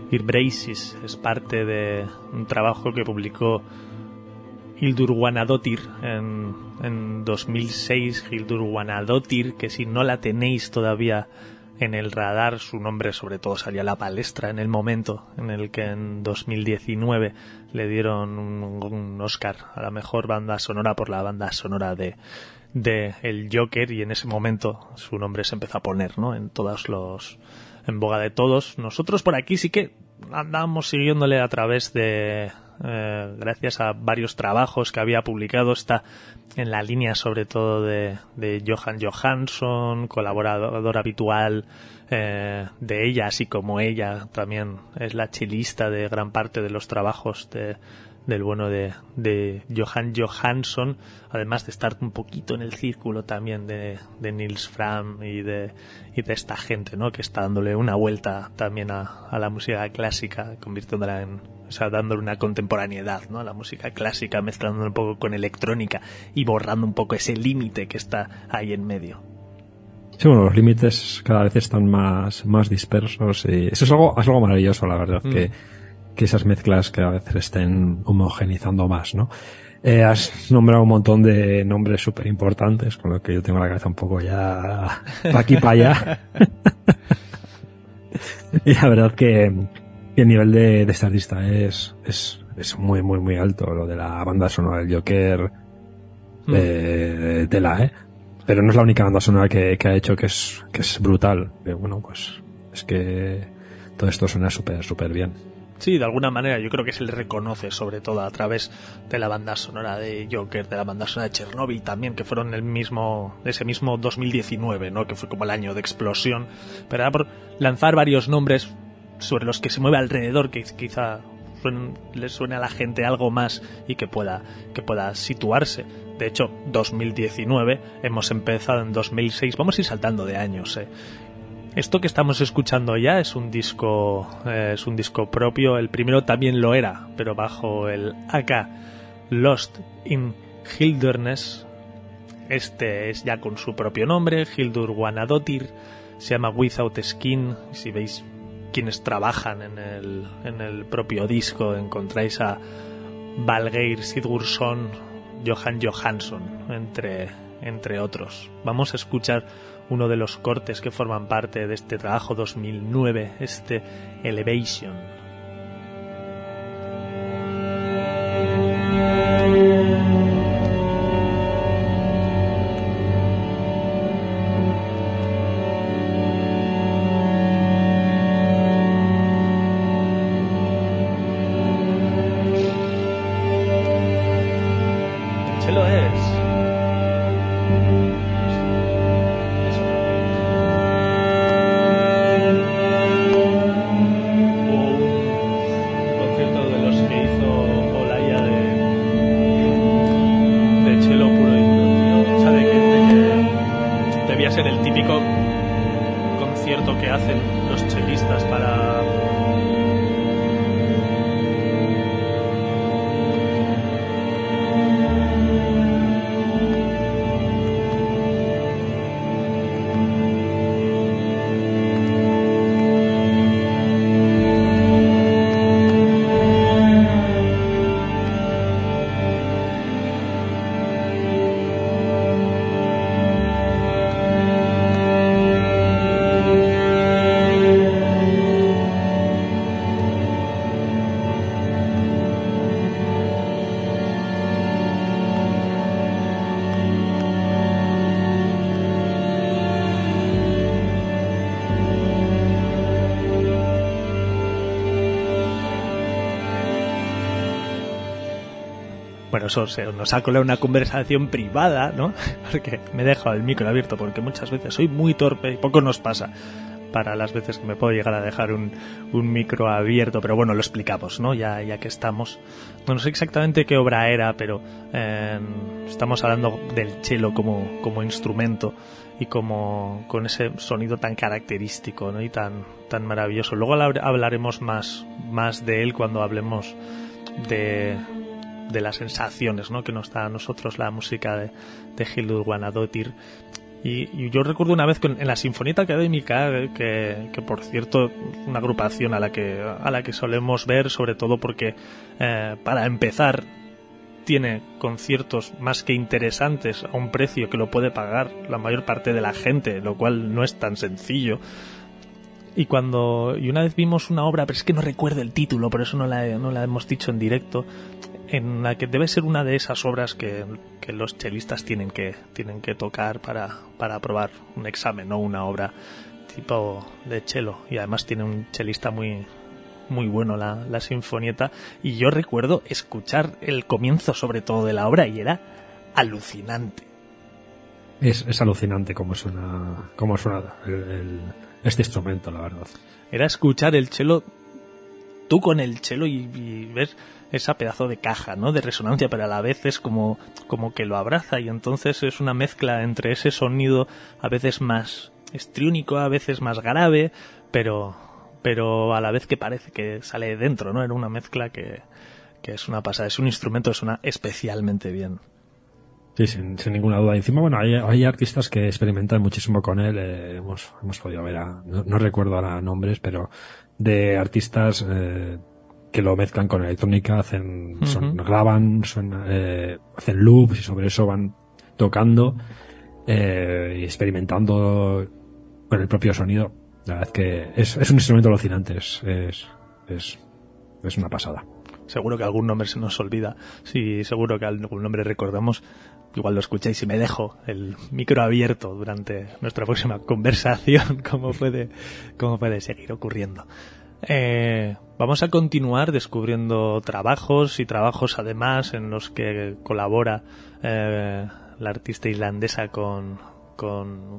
Irbraces, es parte de un trabajo que publicó Hildur Guanadotir en, en 2006. Hildur Guanadotir, que si no la tenéis todavía en el radar, su nombre sobre todo salía a la palestra en el momento en el que en 2019 le dieron un, un Oscar a la mejor banda sonora por la banda sonora de, de El Joker y en ese momento su nombre se empezó a poner, ¿no? En todos los en boga de todos. Nosotros por aquí sí que andamos siguiéndole a través de eh, gracias a varios trabajos que había publicado está en la línea sobre todo de, de Johan Johansson, colaborador habitual eh, de ella, así como ella también es la chilista de gran parte de los trabajos de, del bueno de, de Johan Johansson, además de estar un poquito en el círculo también de, de Nils Fram y de, y de esta gente, ¿no? Que está dándole una vuelta también a, a la música clásica, convirtiéndola en, o sea, dándole una contemporaneidad, ¿no? A la música clásica, mezclándola un poco con electrónica y borrando un poco ese límite que está ahí en medio. Sí, bueno, los límites cada vez están más, más dispersos y eso es algo, es algo maravilloso, la verdad, Mm. que, que esas mezclas que a veces estén homogenizando más, ¿no? Eh, has nombrado un montón de nombres súper importantes, con lo que yo tengo la cabeza un poco ya pa' aquí para allá. y la verdad que, que el nivel de, de esta artista es, es, es muy, muy, muy alto. Lo de la banda sonora del Joker, Mm. de, de la, ¿eh? Pero no es la única banda sonora que, que ha hecho que es, que es brutal. Que, bueno, pues es que todo esto suena súper, súper bien. Sí, de alguna manera yo creo que se le reconoce, sobre todo a través de la banda sonora de Joker, de la banda sonora de Chernobyl también, que fueron el mismo, ese mismo 2019, ¿no? Que fue como el año de explosión. Pero era por lanzar varios nombres sobre los que se mueve alrededor, que quizá suen- le suene a la gente algo más y que pueda, que pueda situarse. De hecho, 2019, hemos empezado en 2006, vamos a ir saltando de años, eh. Esto que estamos escuchando ya es un disco eh, es un disco propio. El primero también lo era, pero bajo el AK Lost in Hilderness. Este es ya con su propio nombre, Hildur Guanadotir. Se llama Without Skin. Si veis quienes trabajan en el, en el propio disco, encontráis a Valgeir Sigurdsson, Johan Johansson, entre, entre otros. Vamos a escuchar uno de los cortes que forman parte de este trabajo 2009, este Elevation. Hacen los chelistas para Eso se nos ha colado una conversación privada, ¿no? Porque me he dejado el micro abierto porque muchas veces soy muy torpe y poco nos pasa para las veces que me puedo llegar a dejar un, un micro abierto, pero bueno, lo explicamos, ¿no? Ya, ya que estamos. No, no sé exactamente qué obra era, pero eh, estamos hablando del cello como, como instrumento y como con ese sonido tan característico ¿no? y tan, tan maravilloso. Luego hablar- hablaremos más, más de él cuando hablemos de, de las sensaciones ¿no? que nos da a nosotros la música de, de Hildur. Y, y yo recuerdo una vez en la Sinfonieta Académica, que, que por cierto, una agrupación a la que, a la que solemos ver, sobre todo porque, eh, para empezar, tiene conciertos más que interesantes a un precio que lo puede pagar la mayor parte de la gente, lo cual no es tan sencillo. Y cuando y una vez vimos una obra, pero es que no recuerdo el título, por eso no la, no la hemos dicho en directo, en la que debe ser una de esas obras que, que los chelistas tienen que tienen que tocar para, para aprobar un examen, no una obra tipo de cello. Y además tiene un chelista muy muy bueno la, la sinfonieta. Y yo recuerdo escuchar el comienzo sobre todo de la obra y era alucinante. Es, es alucinante cómo suena, cómo suena el- el- este instrumento, la verdad. Era escuchar el chelo, tú con el chelo y, y ver esa pedazo de caja, ¿no? De resonancia, pero a la vez es como, como que lo abraza y entonces es una mezcla entre ese sonido a veces más estriónico, a veces más grave, pero, pero a la vez que parece que sale de dentro, ¿no? Era una mezcla que, que es una pasada. Es un instrumento que suena especialmente bien. Sí, sin, ninguna duda. Encima, bueno, hay, artistas que experimentan muchísimo con él. eh, hemos, hemos podido ver, a- no, no recuerdo ahora nombres, pero de artistas eh, que lo mezclan con electrónica, hacen, son- graban, suena- eh, hacen loops y sobre eso van tocando eh, y experimentando con el propio sonido. La verdad es que es, es un instrumento alucinante, es, es, es, es una pasada. Seguro que algún nombre se nos olvida. Sí, seguro que algún nombre recordamos. Igual lo escucháis y me dejo el micro abierto durante nuestra próxima conversación, como puede, como puede seguir ocurriendo. Eh, vamos a continuar descubriendo trabajos y trabajos además en los que colabora eh, la artista islandesa con,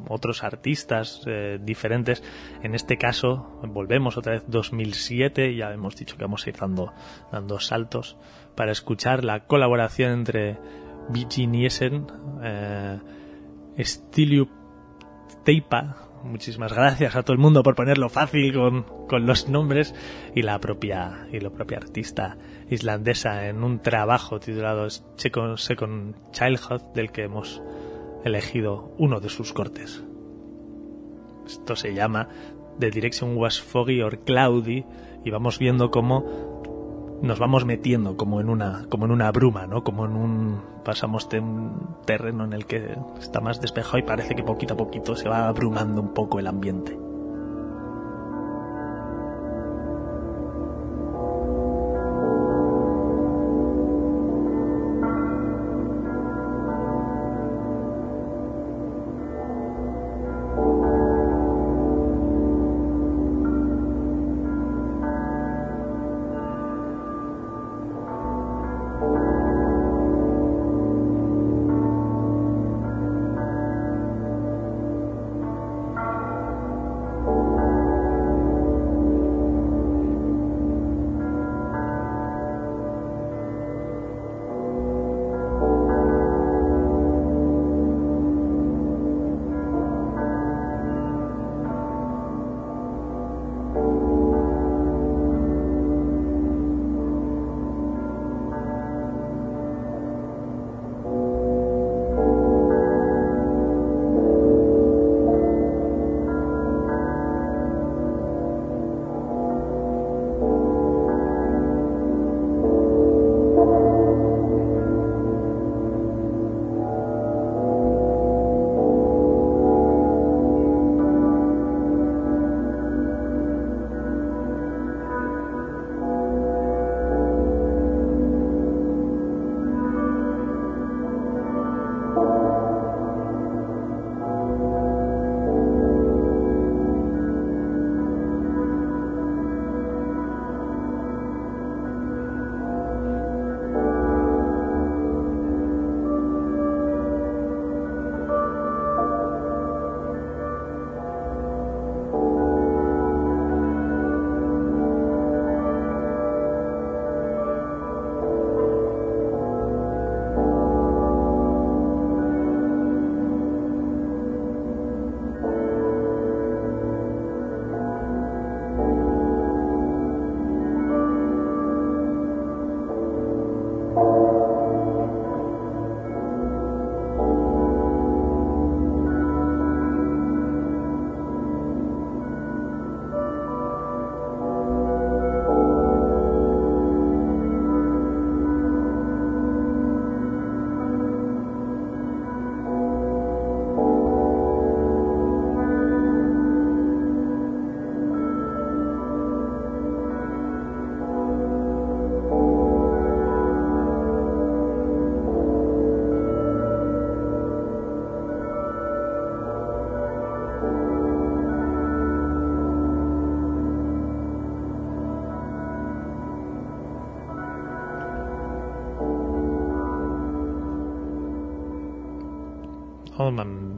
otros artistas eh, diferentes. En este caso, volvemos otra vez 2007, ya hemos dicho que vamos a ir dando, dando saltos para escuchar la colaboración entre Vigi Niesen, eh, Stiliu Teipa, muchísimas gracias a todo el mundo por ponerlo fácil con, con los nombres y la propia y la propia artista islandesa en un trabajo titulado Second, Childhood del que hemos elegido uno de sus cortes. Esto se llama The Direction Was Foggy or Cloudy y vamos viendo cómo nos vamos metiendo como en una como en una bruma, ¿no? Como en un pasamos de un terreno en el que está más despejado y parece que poquito a poquito se va abrumando un poco el ambiente.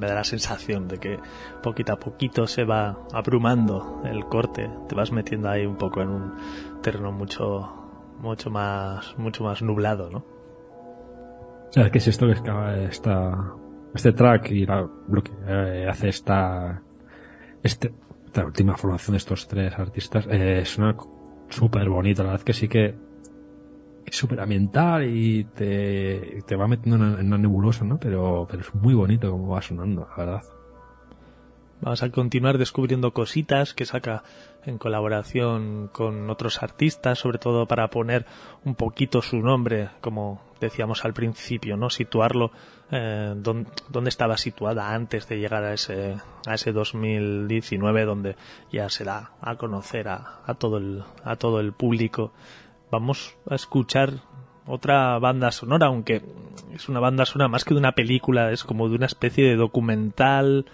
Me da la sensación de que poquito a poquito se va abrumando el corte, te vas metiendo ahí un poco en un terreno mucho mucho más mucho más nublado, ¿no? ¿Sabes qué es esto que es que esta, este track y que eh, hace esta, este, esta última formación de estos tres artistas eh, es una súper bonita, la verdad que sí que es súper ambiental y te, te va metiendo en una, nebulosa, ¿no? Pero, pero es muy bonito como va sonando, la verdad. Vamos a continuar descubriendo cositas que saca en colaboración con otros artistas, sobre todo para poner un poquito su nombre, como decíamos al principio, ¿no? Situarlo eh, don- donde estaba situada antes de llegar a ese, a ese 2019, donde ya se da a conocer a, a todo el, a todo el público. Vamos a escuchar otra banda sonora, aunque es una banda sonora más que de una película, es como de una especie de documental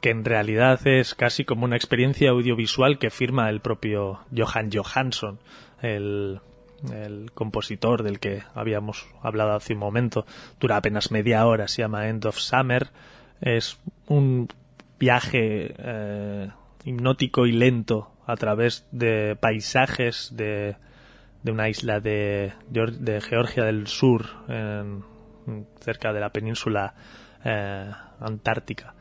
que en realidad es casi como una experiencia audiovisual que firma el propio Johan Johansson, el, el compositor del que habíamos hablado hace un momento. Dura apenas media hora, se llama End of Summer. Es un viaje eh, hipnótico y lento a través de paisajes de, de una isla de, de Georgia del Sur, en- cerca de la península eh, antártica.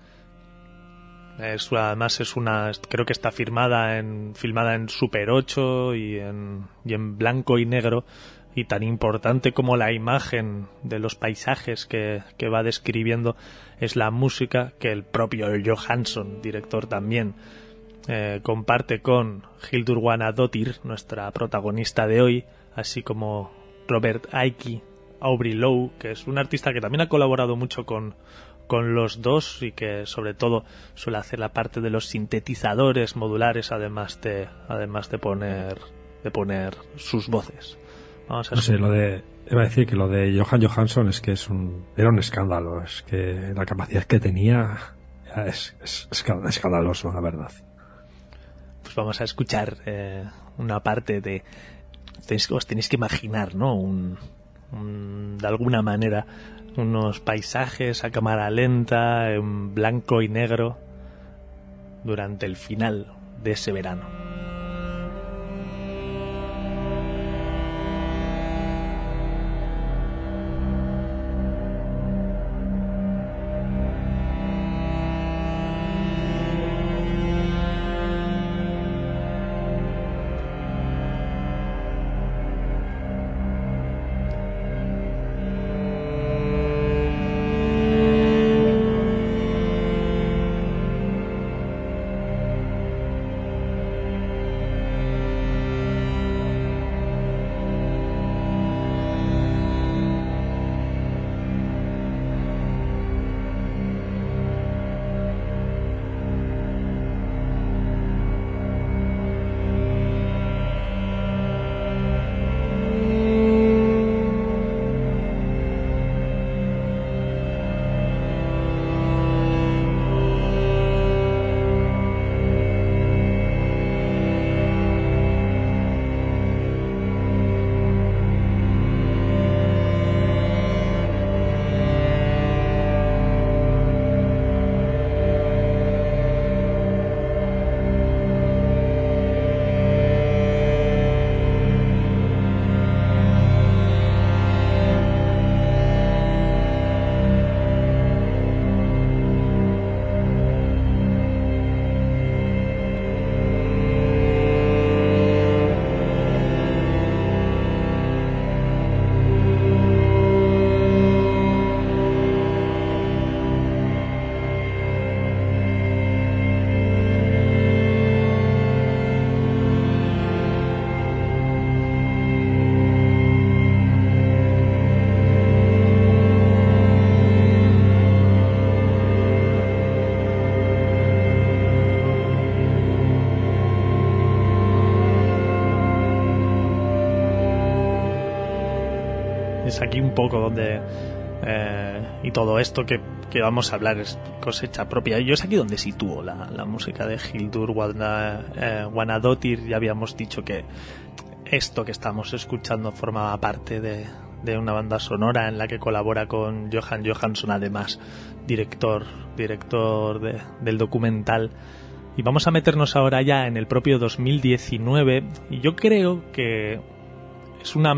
Además es una creo que está firmada en filmada en Super 8 y en, y en blanco y negro y tan importante como la imagen de los paisajes que, que va describiendo es la música que el propio Johansson, director también, eh, comparte con Hildur Guanadottir, nuestra protagonista de hoy, así como Robert Aiki, Aubrey Lowe, que es un artista que también ha colaborado mucho con, con los dos y que sobre todo suele hacer la parte de los sintetizadores modulares además de además de poner de poner sus voces. Vamos a No sé, lo de, iba a decir que lo de Johan Johansson es que es un, era un escándalo, es que la capacidad que tenía es, es esca- escandaloso, la verdad. Pues vamos a escuchar eh, una parte de tenéis- os tenéis que imaginar no un, de alguna manera unos paisajes a cámara lenta en blanco y negro durante el final de ese verano es aquí un poco donde eh, y todo esto que, que vamos a hablar es cosecha propia. Yo es aquí donde sitúo la, la música de Hildur Wana- eh. Ya habíamos dicho que esto que estamos escuchando formaba parte de, de una banda sonora en la que colabora con Johan Johansson, además, director, director de- del documental. Y vamos a meternos ahora ya en el propio 2019. Y yo creo que es una.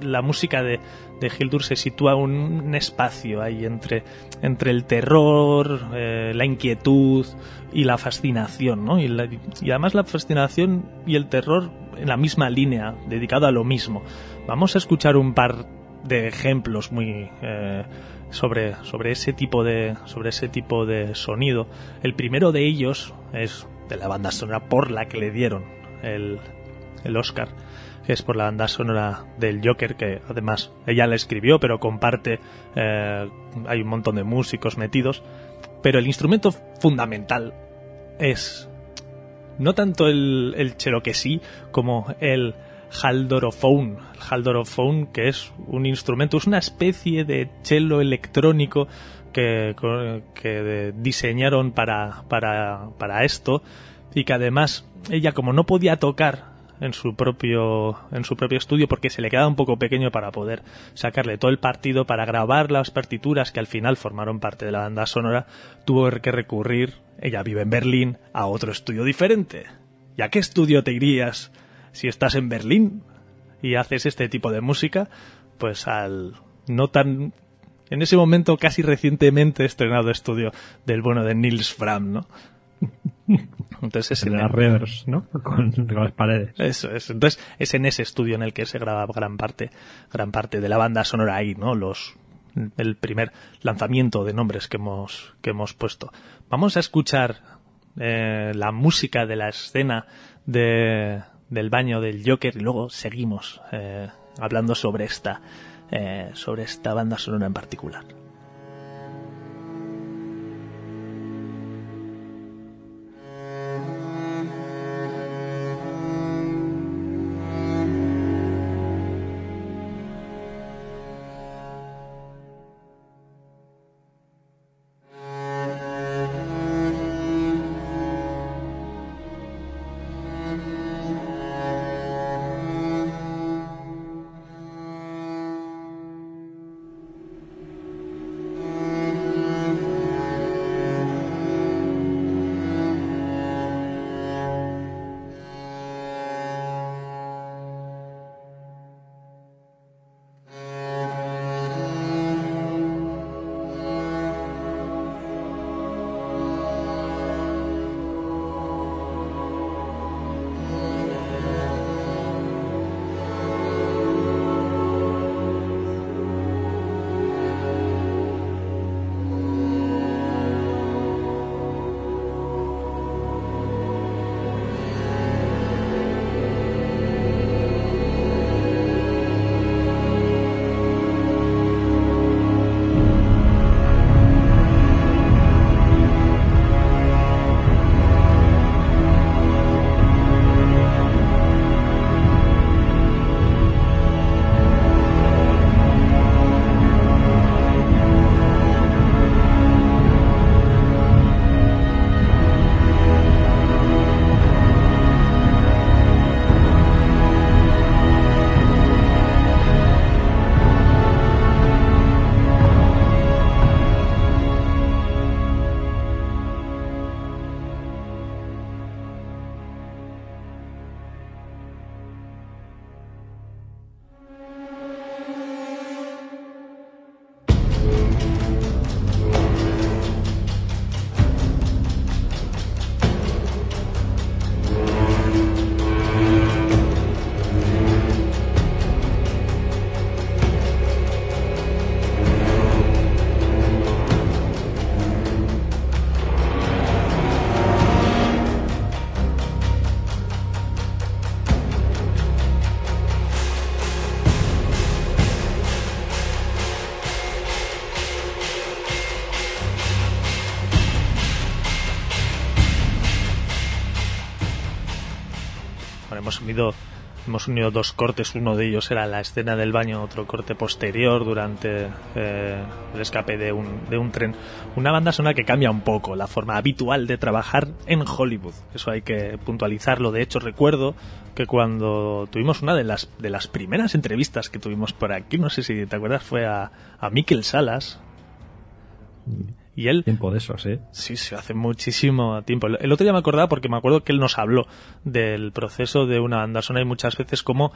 La música de, de Hildur se sitúa en un espacio ahí entre, entre el terror, eh, la inquietud y la fascinación, ¿no? Y, la- y además la fascinación y el terror en la misma línea, dedicado a lo mismo. Vamos a escuchar un par de ejemplos muy eh, sobre, sobre ese tipo de sobre ese tipo de sonido. El primero de ellos es de la banda sonora por la que le dieron el, el Oscar, que es por la banda sonora del Joker, que además ella la escribió, pero comparte, eh, hay un montón de músicos metidos, pero el instrumento fundamental es no tanto el, el sí como el haldorophone. El haldorophone, que es un instrumento, es una especie de cello electrónico que, que diseñaron para, para, para esto y que además ella como no podía tocar en su propio en su propio estudio porque se le quedaba un poco pequeño para poder sacarle todo el partido para grabar las partituras que al final formaron parte de la banda sonora tuvo que recurrir ella vive en Berlín a otro estudio diferente ¿y a qué estudio te irías si estás en Berlín y haces este tipo de música pues al no tan en ese momento casi recientemente estrenado estudio del bueno de Nils Fram ¿no? entonces es En en las revers, ¿no? Con, con las paredes. eso es. Entonces, es en ese estudio en el que se graba gran parte, gran parte de la banda sonora ahí, ¿no? Los, el primer lanzamiento de nombres que hemos, que hemos puesto. Vamos a escuchar eh, la música de la escena de, del baño del Joker y luego seguimos eh, hablando sobre esta, eh, sobre esta banda sonora en particular. Hemos unido dos cortes, uno de ellos era la escena del baño, otro corte posterior durante eh, el escape de un, de un tren. Una banda sonora que cambia un poco la forma habitual de trabajar en Hollywood. Eso hay que puntualizarlo. De hecho, recuerdo que cuando tuvimos una de las, de las primeras entrevistas que tuvimos por aquí, no sé si te acuerdas, fue a, a Miquel Salas. Y él, Tiempo de eso, sí. Sí, sí, hace muchísimo tiempo. El otro día me acordaba porque me acuerdo que él nos habló del proceso de una banda sonora y muchas veces como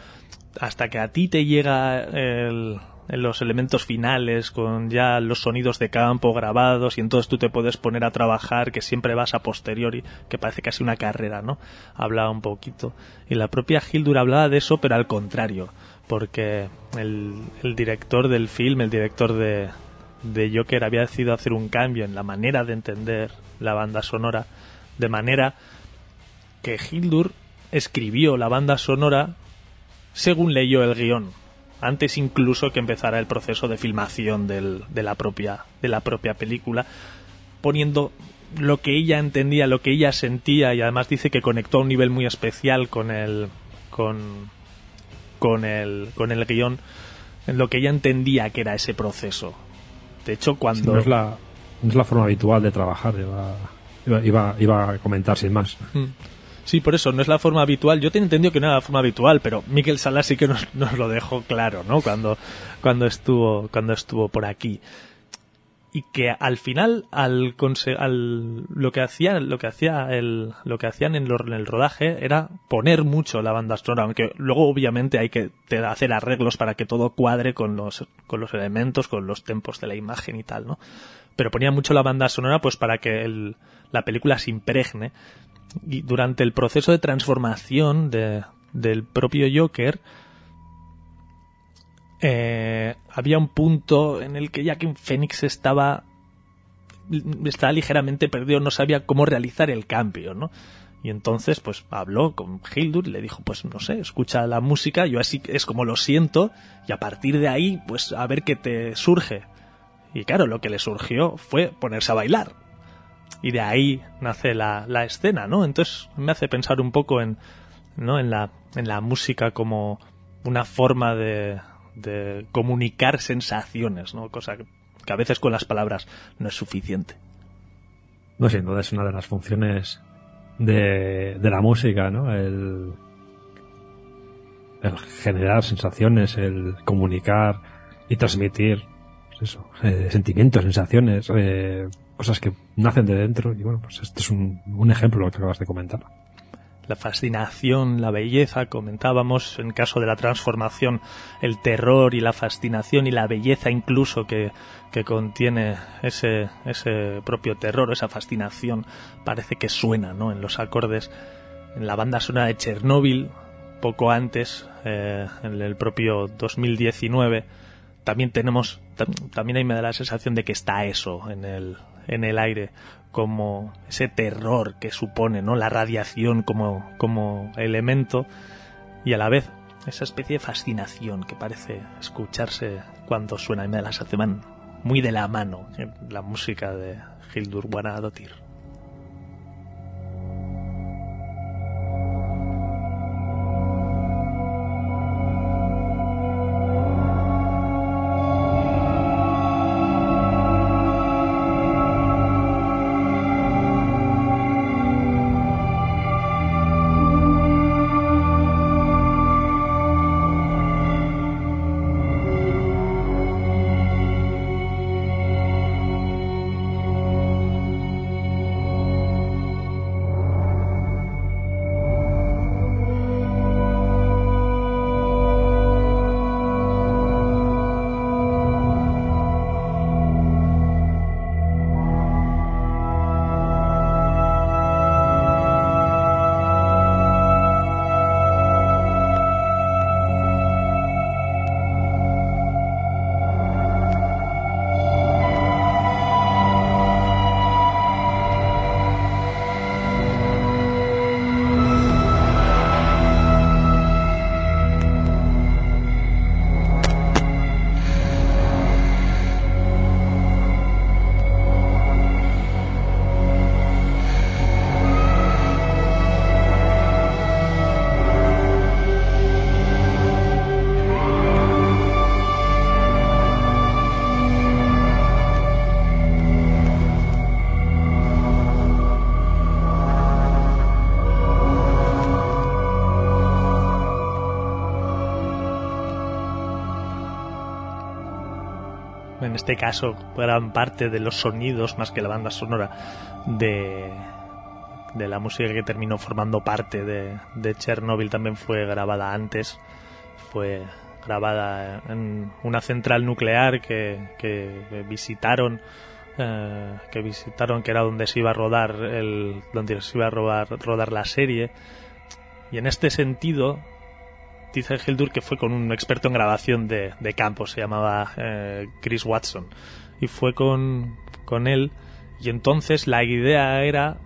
hasta que a ti te llega el- los elementos finales con ya los sonidos de campo grabados y entonces tú te puedes poner a trabajar que siempre vas a posteriori, que parece casi una carrera, ¿no? Hablaba un poquito. Y la propia Hildur hablaba de eso, pero al contrario, porque el, el director del film, el director de, de Joker había decidido hacer un cambio en la manera de entender la banda sonora, de manera que Hildur escribió la banda sonora según leyó el guion, antes incluso que empezara el proceso de filmación del- de, la propia, de la propia película, poniendo lo que ella entendía, lo que ella sentía y además dice que conectó a un nivel muy especial con el con con el con el guion en lo que ella entendía que era ese proceso. De hecho, Sí, cuando no, es la, no es la forma habitual de trabajar, iba, iba, iba, iba a comentar sin más. Mm. Sí, por eso, no es la forma habitual. Yo tenía entendido que no era la forma habitual, pero Miquel Salas sí que nos, nos lo dejó claro, ¿no? Cuando, cuando estuvo, cuando estuvo por aquí. Y que al final, al, al lo que hacía, lo que hacía el, lo que hacían en, el rodaje era poner mucho la banda sonora, aunque luego obviamente hay que hacer arreglos para que todo cuadre con los, con los elementos, con los tempos de la imagen y tal, ¿no? Pero ponía mucho la banda sonora pues para que el, la película se impregne y durante el proceso de transformación de, del propio Joker eh, había un punto en el que Joaquin Phoenix estaba estaba ligeramente perdido, no sabía cómo realizar el cambio, ¿no? Y entonces, pues, habló con Hildur y le dijo, pues, no sé, escucha la música, yo así es como lo siento, y a partir de ahí, pues, a ver qué te surge. Y claro, lo que le surgió fue ponerse a bailar. Y de ahí nace la, la escena, ¿no? Entonces me hace pensar un poco en, ¿no? en, la, en la música como una forma de, de comunicar sensaciones, ¿no? Cosa que, a veces con las palabras no es suficiente. No, sin duda es una de las funciones de, de la música, ¿no? El, el generar sensaciones, el comunicar y transmitir pues eso, eh, sentimientos, sensaciones, eh, cosas que nacen de dentro. Y bueno, pues este es un, un ejemplo lo que acabas de comentar. La fascinación, la belleza, comentábamos en caso de la transformación, el terror y la fascinación y la belleza incluso que, que contiene ese, ese propio terror, esa fascinación, parece que suena ¿no? en los acordes. En la banda sonora de Chernóbil, poco antes, eh, en el propio 2019, también tenemos, tam- también ahí me da la sensación de que está eso en el, en el aire, como ese terror que supone, ¿no? La radiación como, como elemento y a la vez esa especie de fascinación que parece escucharse cuando suena y me da la sensación muy de la mano en la música de Hildur Guanadotir. En este caso, gran parte de los sonidos, más que la banda sonora, de, de la música que terminó formando parte de, de Chernobyl también fue grabada antes. Fue grabada en una central nuclear que, que visitaron eh, que visitaron que era donde se iba a rodar el donde se iba a rodar, rodar la serie y en este sentido dice Hildur que fue con un experto en grabación de, de campo se llamaba eh, Chris Watson y fue con, con él y entonces la idea era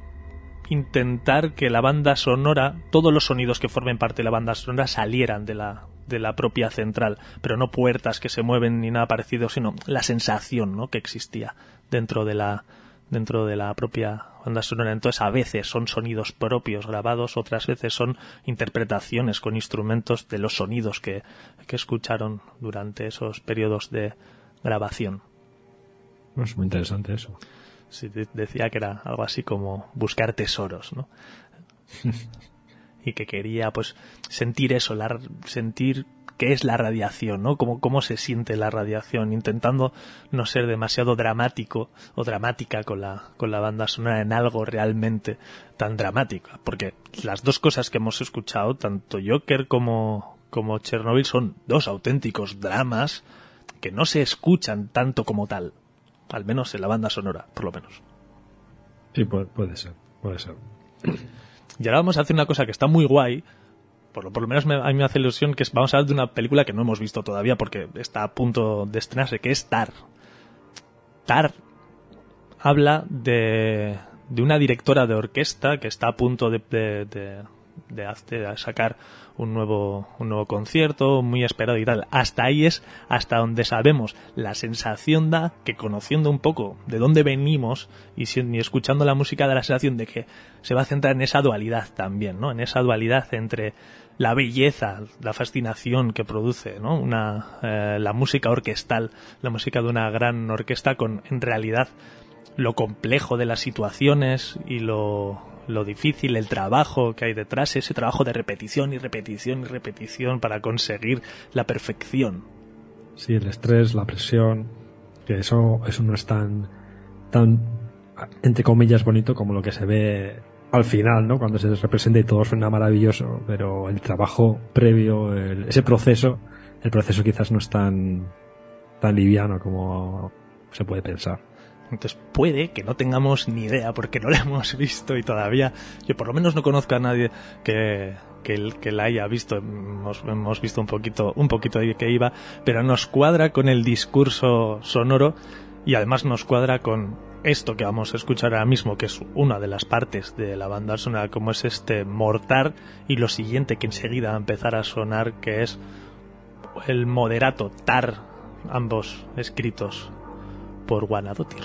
intentar que la banda sonora, todos los sonidos que formen parte de la banda sonora salieran de la, de la propia central, pero no puertas que se mueven ni nada parecido, sino la sensación ¿no? que existía dentro de la dentro de la propia banda sonora. Entonces, a veces son sonidos propios grabados, otras veces son interpretaciones con instrumentos de los sonidos que, que escucharon durante esos periodos de grabación. Es muy interesante eso. Sí, decía que era algo así como buscar tesoros, ¿no? y que quería pues sentir eso, la, sentir qué es la radiación, ¿no? Cómo, cómo se siente la radiación, intentando no ser demasiado dramático o dramática con la, con la banda sonora en algo realmente tan dramático. Porque las dos cosas que hemos escuchado, tanto Joker como, como Chernobyl, son dos auténticos dramas que no se escuchan tanto como tal. Al menos en la banda sonora, por lo menos. Sí, puede, puede ser, puede ser. Y ahora vamos a hacer una cosa que está muy guay. Por lo, por lo menos me- a mí me hace ilusión que vamos a hablar de una película que no hemos visto todavía porque está a punto de estrenarse, que es Tar. Tar habla de, de una directora de orquesta que está a punto de, de, de- de sacar un nuevo, un nuevo concierto muy esperado y tal. Hasta ahí es hasta donde sabemos. La sensación da que conociendo un poco de dónde venimos y, si- y escuchando la música da la sensación de que se va a centrar en esa dualidad también, ¿no? En esa dualidad entre la belleza, la fascinación que produce, ¿no? Una, eh, la música orquestal, la música de una gran orquesta con, en realidad, lo complejo de las situaciones y lo, lo difícil, el trabajo que hay detrás, ese trabajo de repetición y repetición y repetición para conseguir la perfección. Sí, el estrés, la presión, que eso, eso no es tan, tan, entre comillas, bonito como lo que se ve al final, ¿no? Cuando se representa y todo suena maravilloso, pero el trabajo previo, el- ese proceso, el proceso quizás no es tan, tan liviano como se puede pensar. Entonces puede que no tengamos ni idea porque no la hemos visto y todavía yo por lo menos no conozco a nadie que, que, la haya visto. Hemos, hemos visto un poquito, un poquito de que iba, pero nos cuadra con el discurso sonoro y además nos cuadra con esto que vamos a escuchar ahora mismo, que es una de las partes de la banda sonora, como es este mortar y lo siguiente que enseguida va a empezar a sonar, que es el moderato tar, ambos escritos por Guanadotir.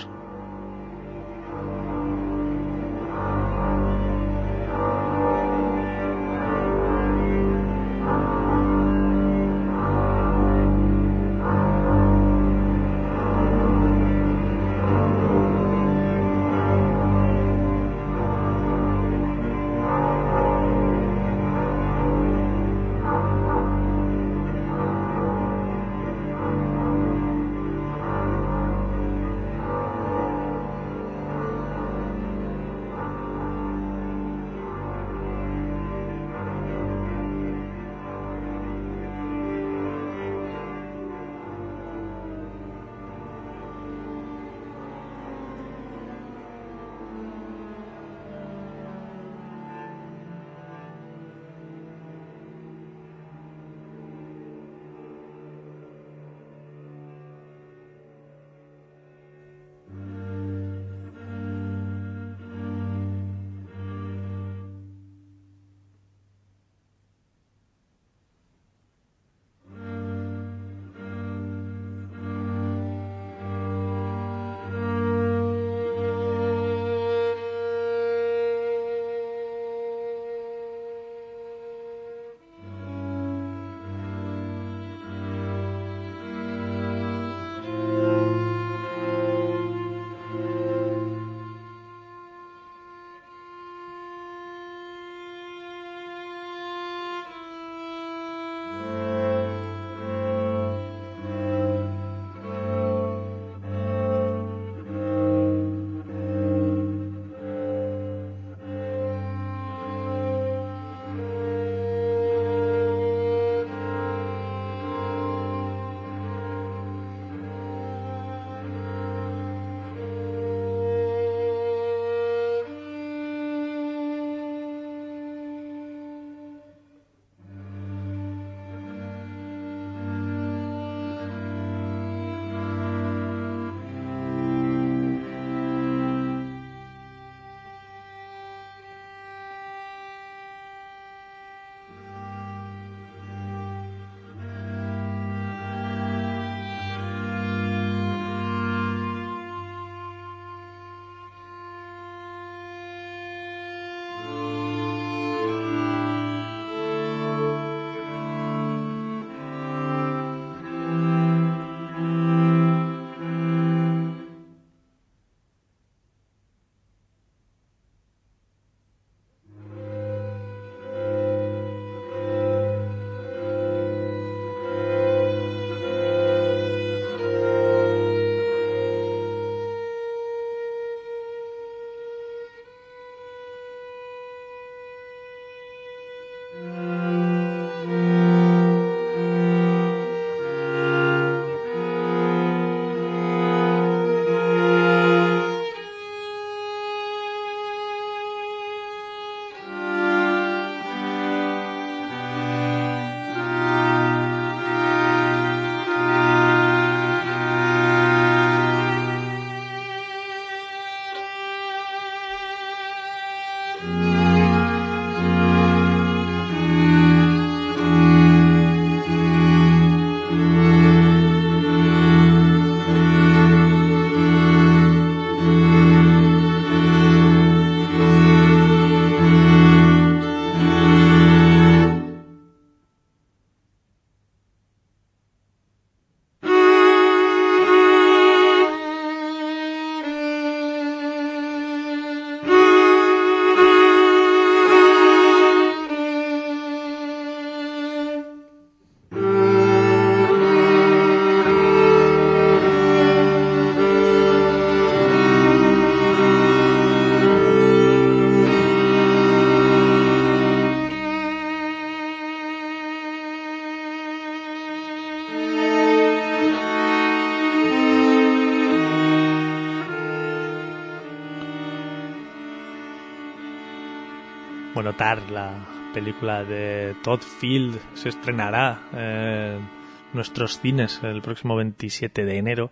Bueno, Tar, la película de Todd Field, se estrenará en nuestros cines el próximo 27 de enero.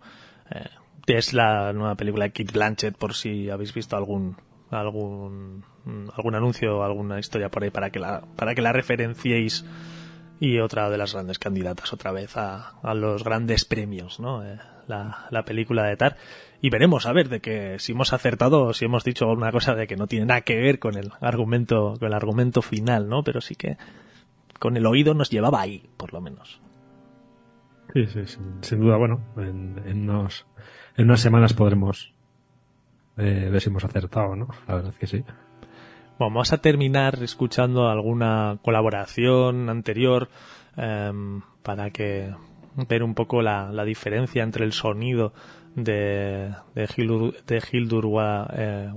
Eh, es la nueva película de Kate Blanchett, por si habéis visto algún algún algún anuncio alguna historia por ahí para que la para que la referenciéis y otra de las grandes candidatas otra vez a, a los grandes premios, ¿no? Eh, la, la película de Tar y veremos a ver de que si hemos acertado o si hemos dicho alguna cosa de que no tiene nada que ver con el argumento con el argumento final, ¿no? Pero sí que con el oído nos llevaba ahí, por lo menos. Sí, sí, sin, sin duda, bueno, en, en, unos, en unas semanas podremos eh, ver si hemos acertado, ¿no? La verdad es que sí. Bueno, vamos a terminar escuchando alguna colaboración anterior eh, para que ver un poco la, la, diferencia entre el sonido de, de, Hildur, de Hildur eh,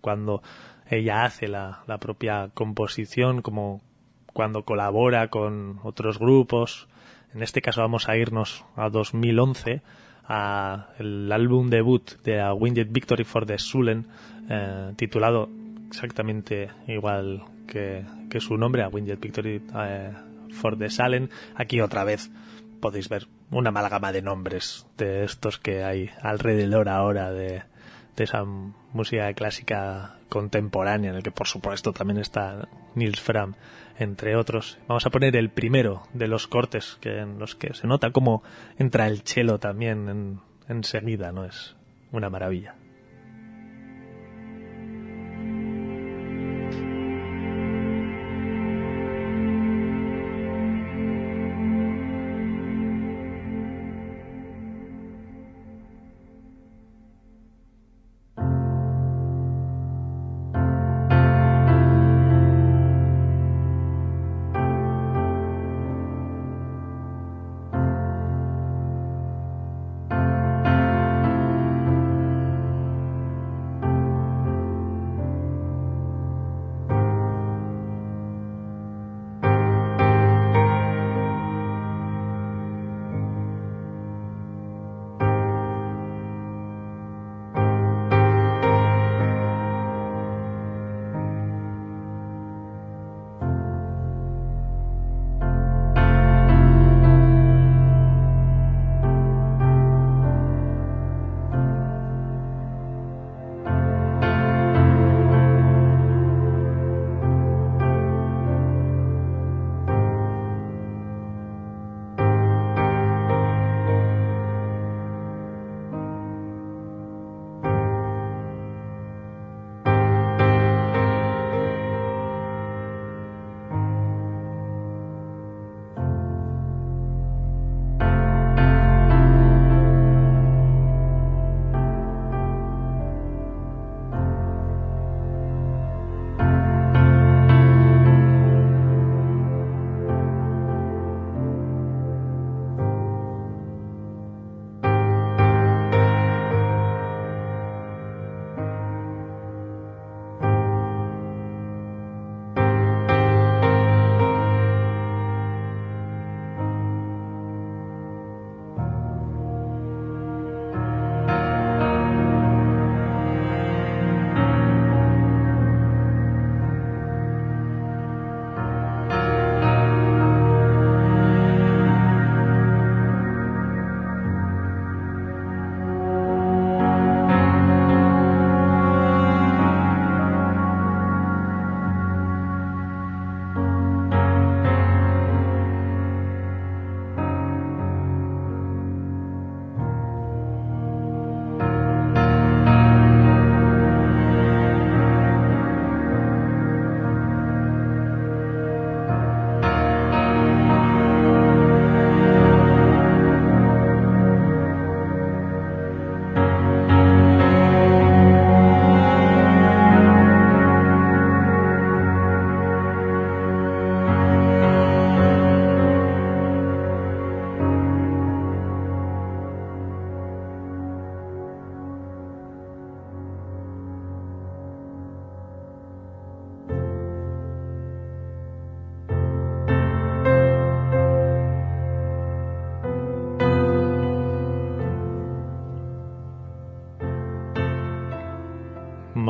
cuando ella hace la, la propia composición, como cuando colabora con otros grupos. En este caso vamos a irnos a 2011 a el álbum debut de A Winged Victory for the Sulen eh, titulado exactamente igual que, que, su nombre A Winged Victory eh, for the Salen aquí otra vez podéis ver una amalgama de nombres de estos que hay alrededor ahora de, esa música clásica contemporánea en el que por supuesto también está Nils Fram entre otros. Vamos a poner el primero de los cortes que en los que se nota cómo entra el chelo también en, enseguida, ¿no? Es una maravilla.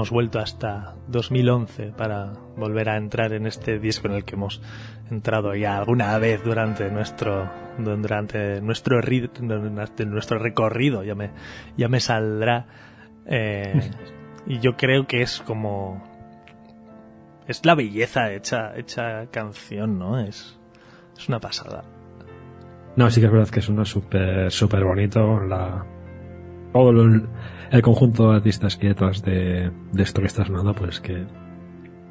Hemos vuelto hasta 2011 para volver a entrar en este disco en el que hemos entrado ya alguna vez durante nuestro durante nuestro durante recorrido ya me ya me saldrá eh, y yo creo que es como es la belleza hecha hecha canción no es es una pasada No, sí que es verdad que es una súper súper bonito. La, todo el, el conjunto de artistas que detrás de, de esto que está sonando, pues que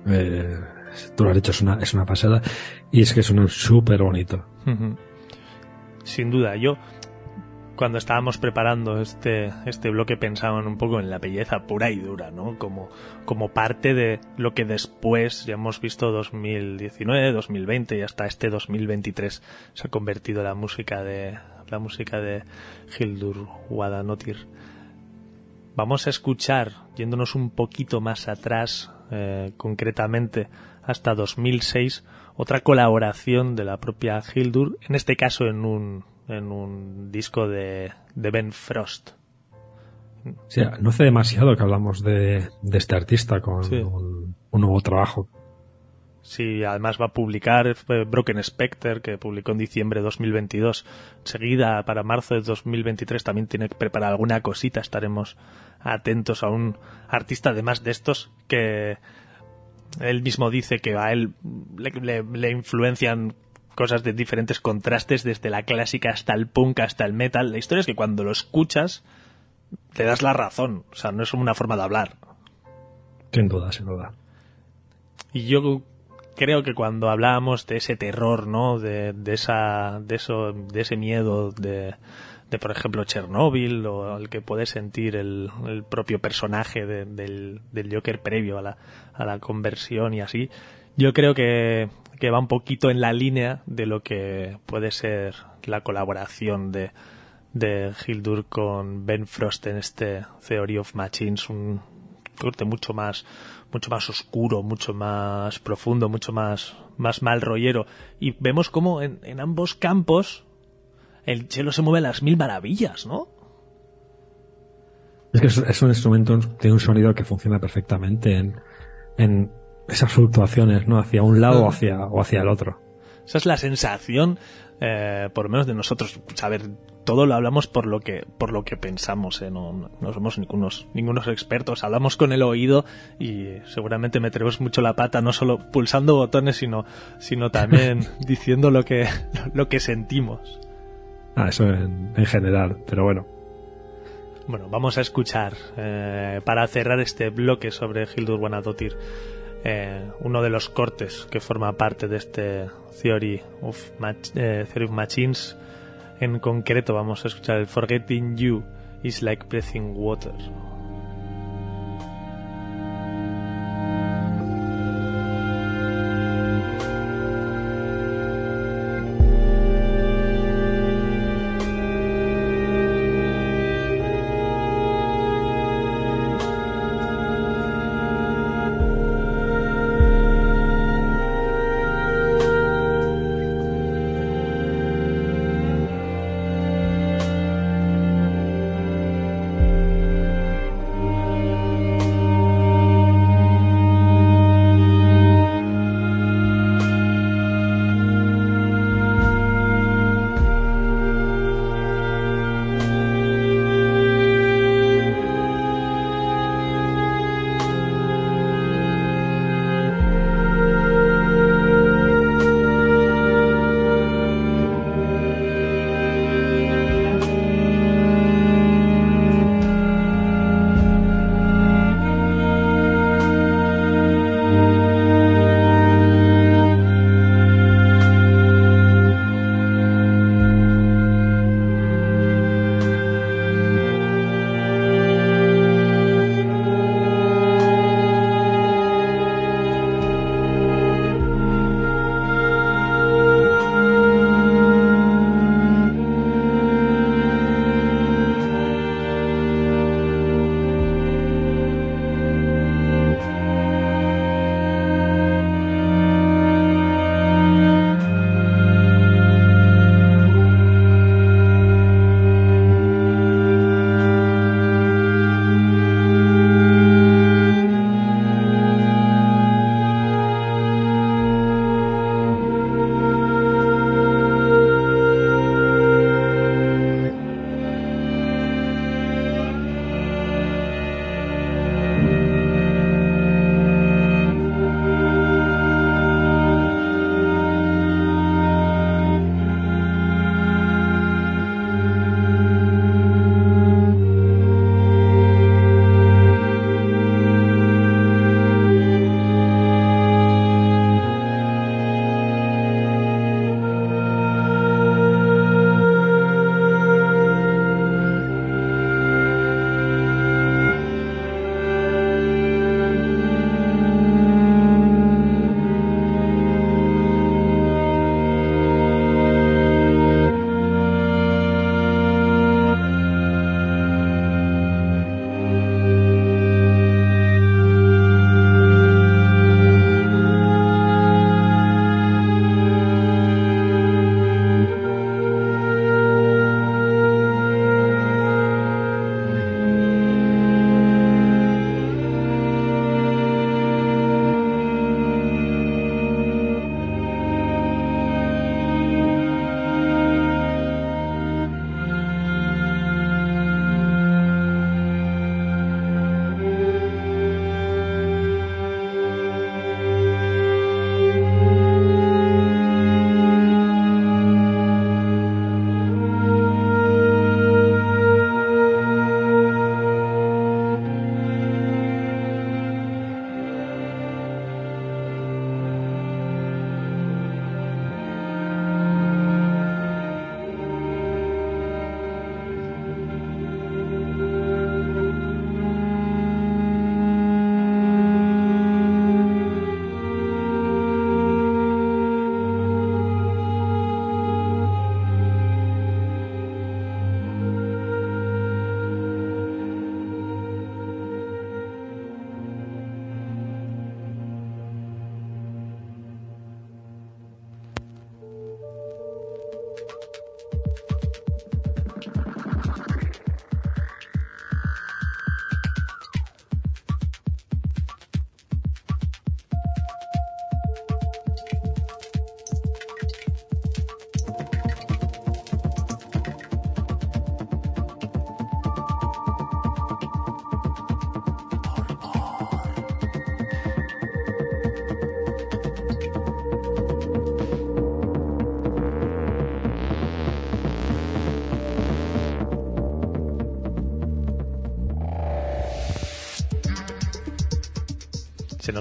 eh, tú lo has dicho, es una, es una pasada. Y es que suena súper bonito. Sin duda, yo cuando estábamos preparando este, este bloque pensaban un poco en la belleza pura y dura, ¿no? Como, como parte de lo que después ya hemos visto 2019, 2020 y hasta este 2023 se ha convertido la música de la música de Hildur Guadanotir. Vamos a escuchar, yéndonos un poquito más atrás, eh, concretamente hasta 2006, otra colaboración de la propia Hildur, en este caso en un, en un disco de, de Ben Frost. No hace demasiado que hablamos de, de este artista con Sí. un, un nuevo trabajo. Sí, además va a publicar Broken Spectre, que publicó en diciembre de 2022. Seguida, para marzo de 2023, también tiene que preparar alguna cosita. Estaremos atentos a un artista, además de estos, que él mismo dice que a él le, le- le influencian cosas de diferentes contrastes, desde la clásica hasta el punk, hasta el metal. La historia es que cuando lo escuchas, te das la razón. O sea, no es una forma de hablar. Sin duda, sin duda. Y yo creo que cuando hablábamos de ese terror, ¿no? De, de esa, de eso, de ese miedo de, de por ejemplo Chernóbil o el que puede sentir el, propio personaje de- del, del Joker previo a la, a la conversión y así, yo creo que, que va un poquito en la línea de lo que puede ser la colaboración de, de Hildur con Ben Frost en este Theory of Machines, un corte mucho más mucho más oscuro, mucho más profundo, mucho más más mal rollero y vemos como en, en ambos campos el chelo se mueve a las mil maravillas, ¿no? Es que es, es un instrumento, tiene un sonido que funciona perfectamente en, en esas fluctuaciones, ¿no? Hacia un lado o hacia, o hacia el otro. Esa es la sensación, eh, por lo menos de nosotros. Saber, todo lo hablamos por lo que, por lo que pensamos, ¿eh? no, somos ningunos, ningunos expertos. Hablamos con el oído y seguramente meteremos mucho la pata, no solo pulsando botones, sino, sino también diciendo lo que, lo que sentimos. Ah, eso en, en general, pero bueno. Bueno, vamos a escuchar, eh, para cerrar este bloque sobre Hildur Guanadotir, eh, uno de los cortes que forma parte de este Theory of, Mach- eh, Theory of Machines. En concreto vamos a escuchar el Forgetting You is like breathing water.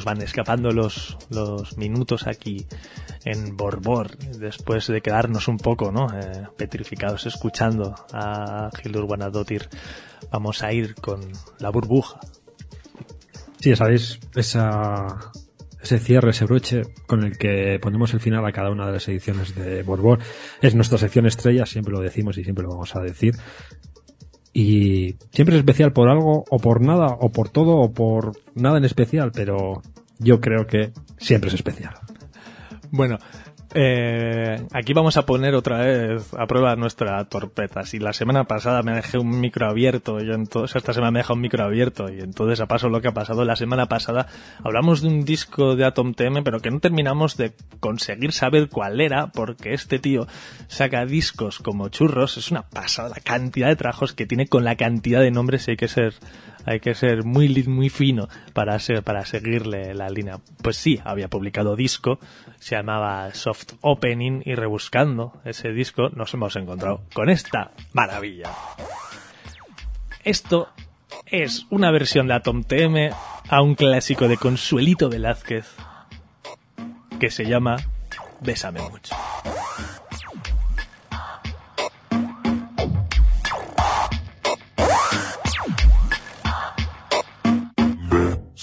Van escapando los, minutos aquí en Borbor, después de quedarnos un poco, ¿no? Eh, petrificados escuchando a Hildur Guanadotir. Vamos a ir con la burbuja. Sí, ya sabéis, ese cierre, ese broche con el que ponemos el final a cada una de las ediciones de Borbor. Es nuestra sección estrella, siempre lo decimos y siempre lo vamos a decir. Y siempre es especial por algo, o por nada, o por todo, o por nada en especial, pero yo creo que siempre es especial. Bueno, eh, aquí vamos a poner otra vez a prueba nuestra torpeza. Si la semana pasada me dejé un micro abierto, yo entonces esta semana me he dejado un micro abierto y entonces a paso lo que ha pasado la semana pasada, hablamos de un disco de Atom TM, pero que no terminamos de conseguir saber cuál era, porque este tío saca discos como churros, es una pasada la cantidad de trabajos que tiene con la cantidad de nombres y hay que ser hay que ser muy muy fino para ser, para seguirle la línea. Pues sí, había publicado disco, se llamaba Soft Opening y rebuscando ese disco nos hemos encontrado con esta maravilla. Esto es una versión de Atom TM a un clásico de Consuelito Velázquez que se llama Bésame mucho.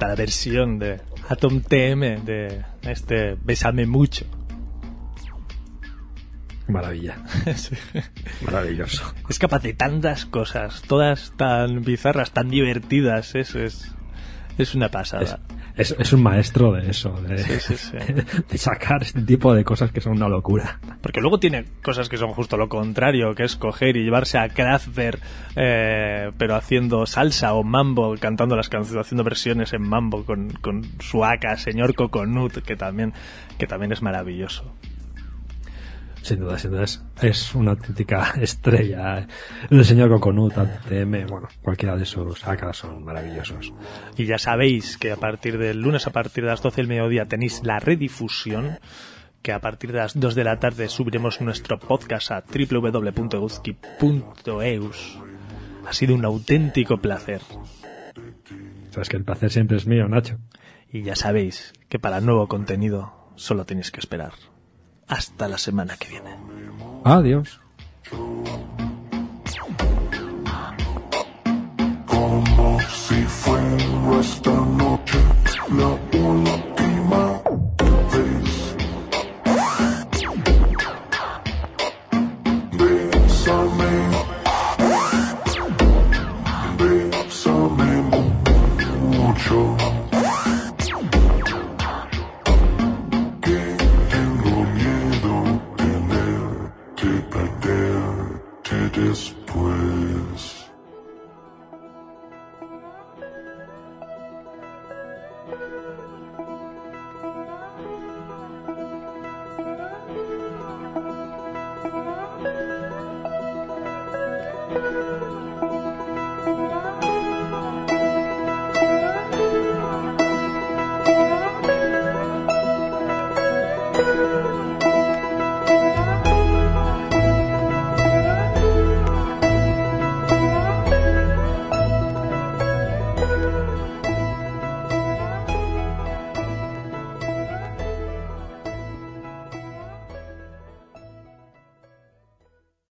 La versión de Atom TM de este Bésame mucho. Maravilla. Sí. Maravilloso. Es capaz de tantas cosas, todas tan bizarras, tan divertidas. Es, es, es una pasada. Es, es un maestro de eso, de, Sí, sí, sí. de sacar este tipo de cosas que son una locura. Porque luego tiene cosas que son justo lo contrario, que es coger y llevarse a Kraftwerk, eh, pero haciendo salsa o mambo, cantando las canciones, haciendo versiones en mambo con, con su aka, señor Coconut, que también, que también es maravilloso. Sin duda, sin duda. Es, es una auténtica estrella. El señor Coconut, ATM, bueno, cualquiera de esos acá son maravillosos. Y ya sabéis que a partir del lunes, a partir de las 12 del mediodía, tenéis la redifusión, que a partir de las 2 de la tarde subiremos nuestro podcast a www.guzki.eus. Ha sido un auténtico placer. Sabes que el placer siempre es mío, Nacho. Y ya sabéis que para nuevo contenido solo tenéis que esperar. Hasta la semana que viene. Adiós. Como si fuera esta noche la última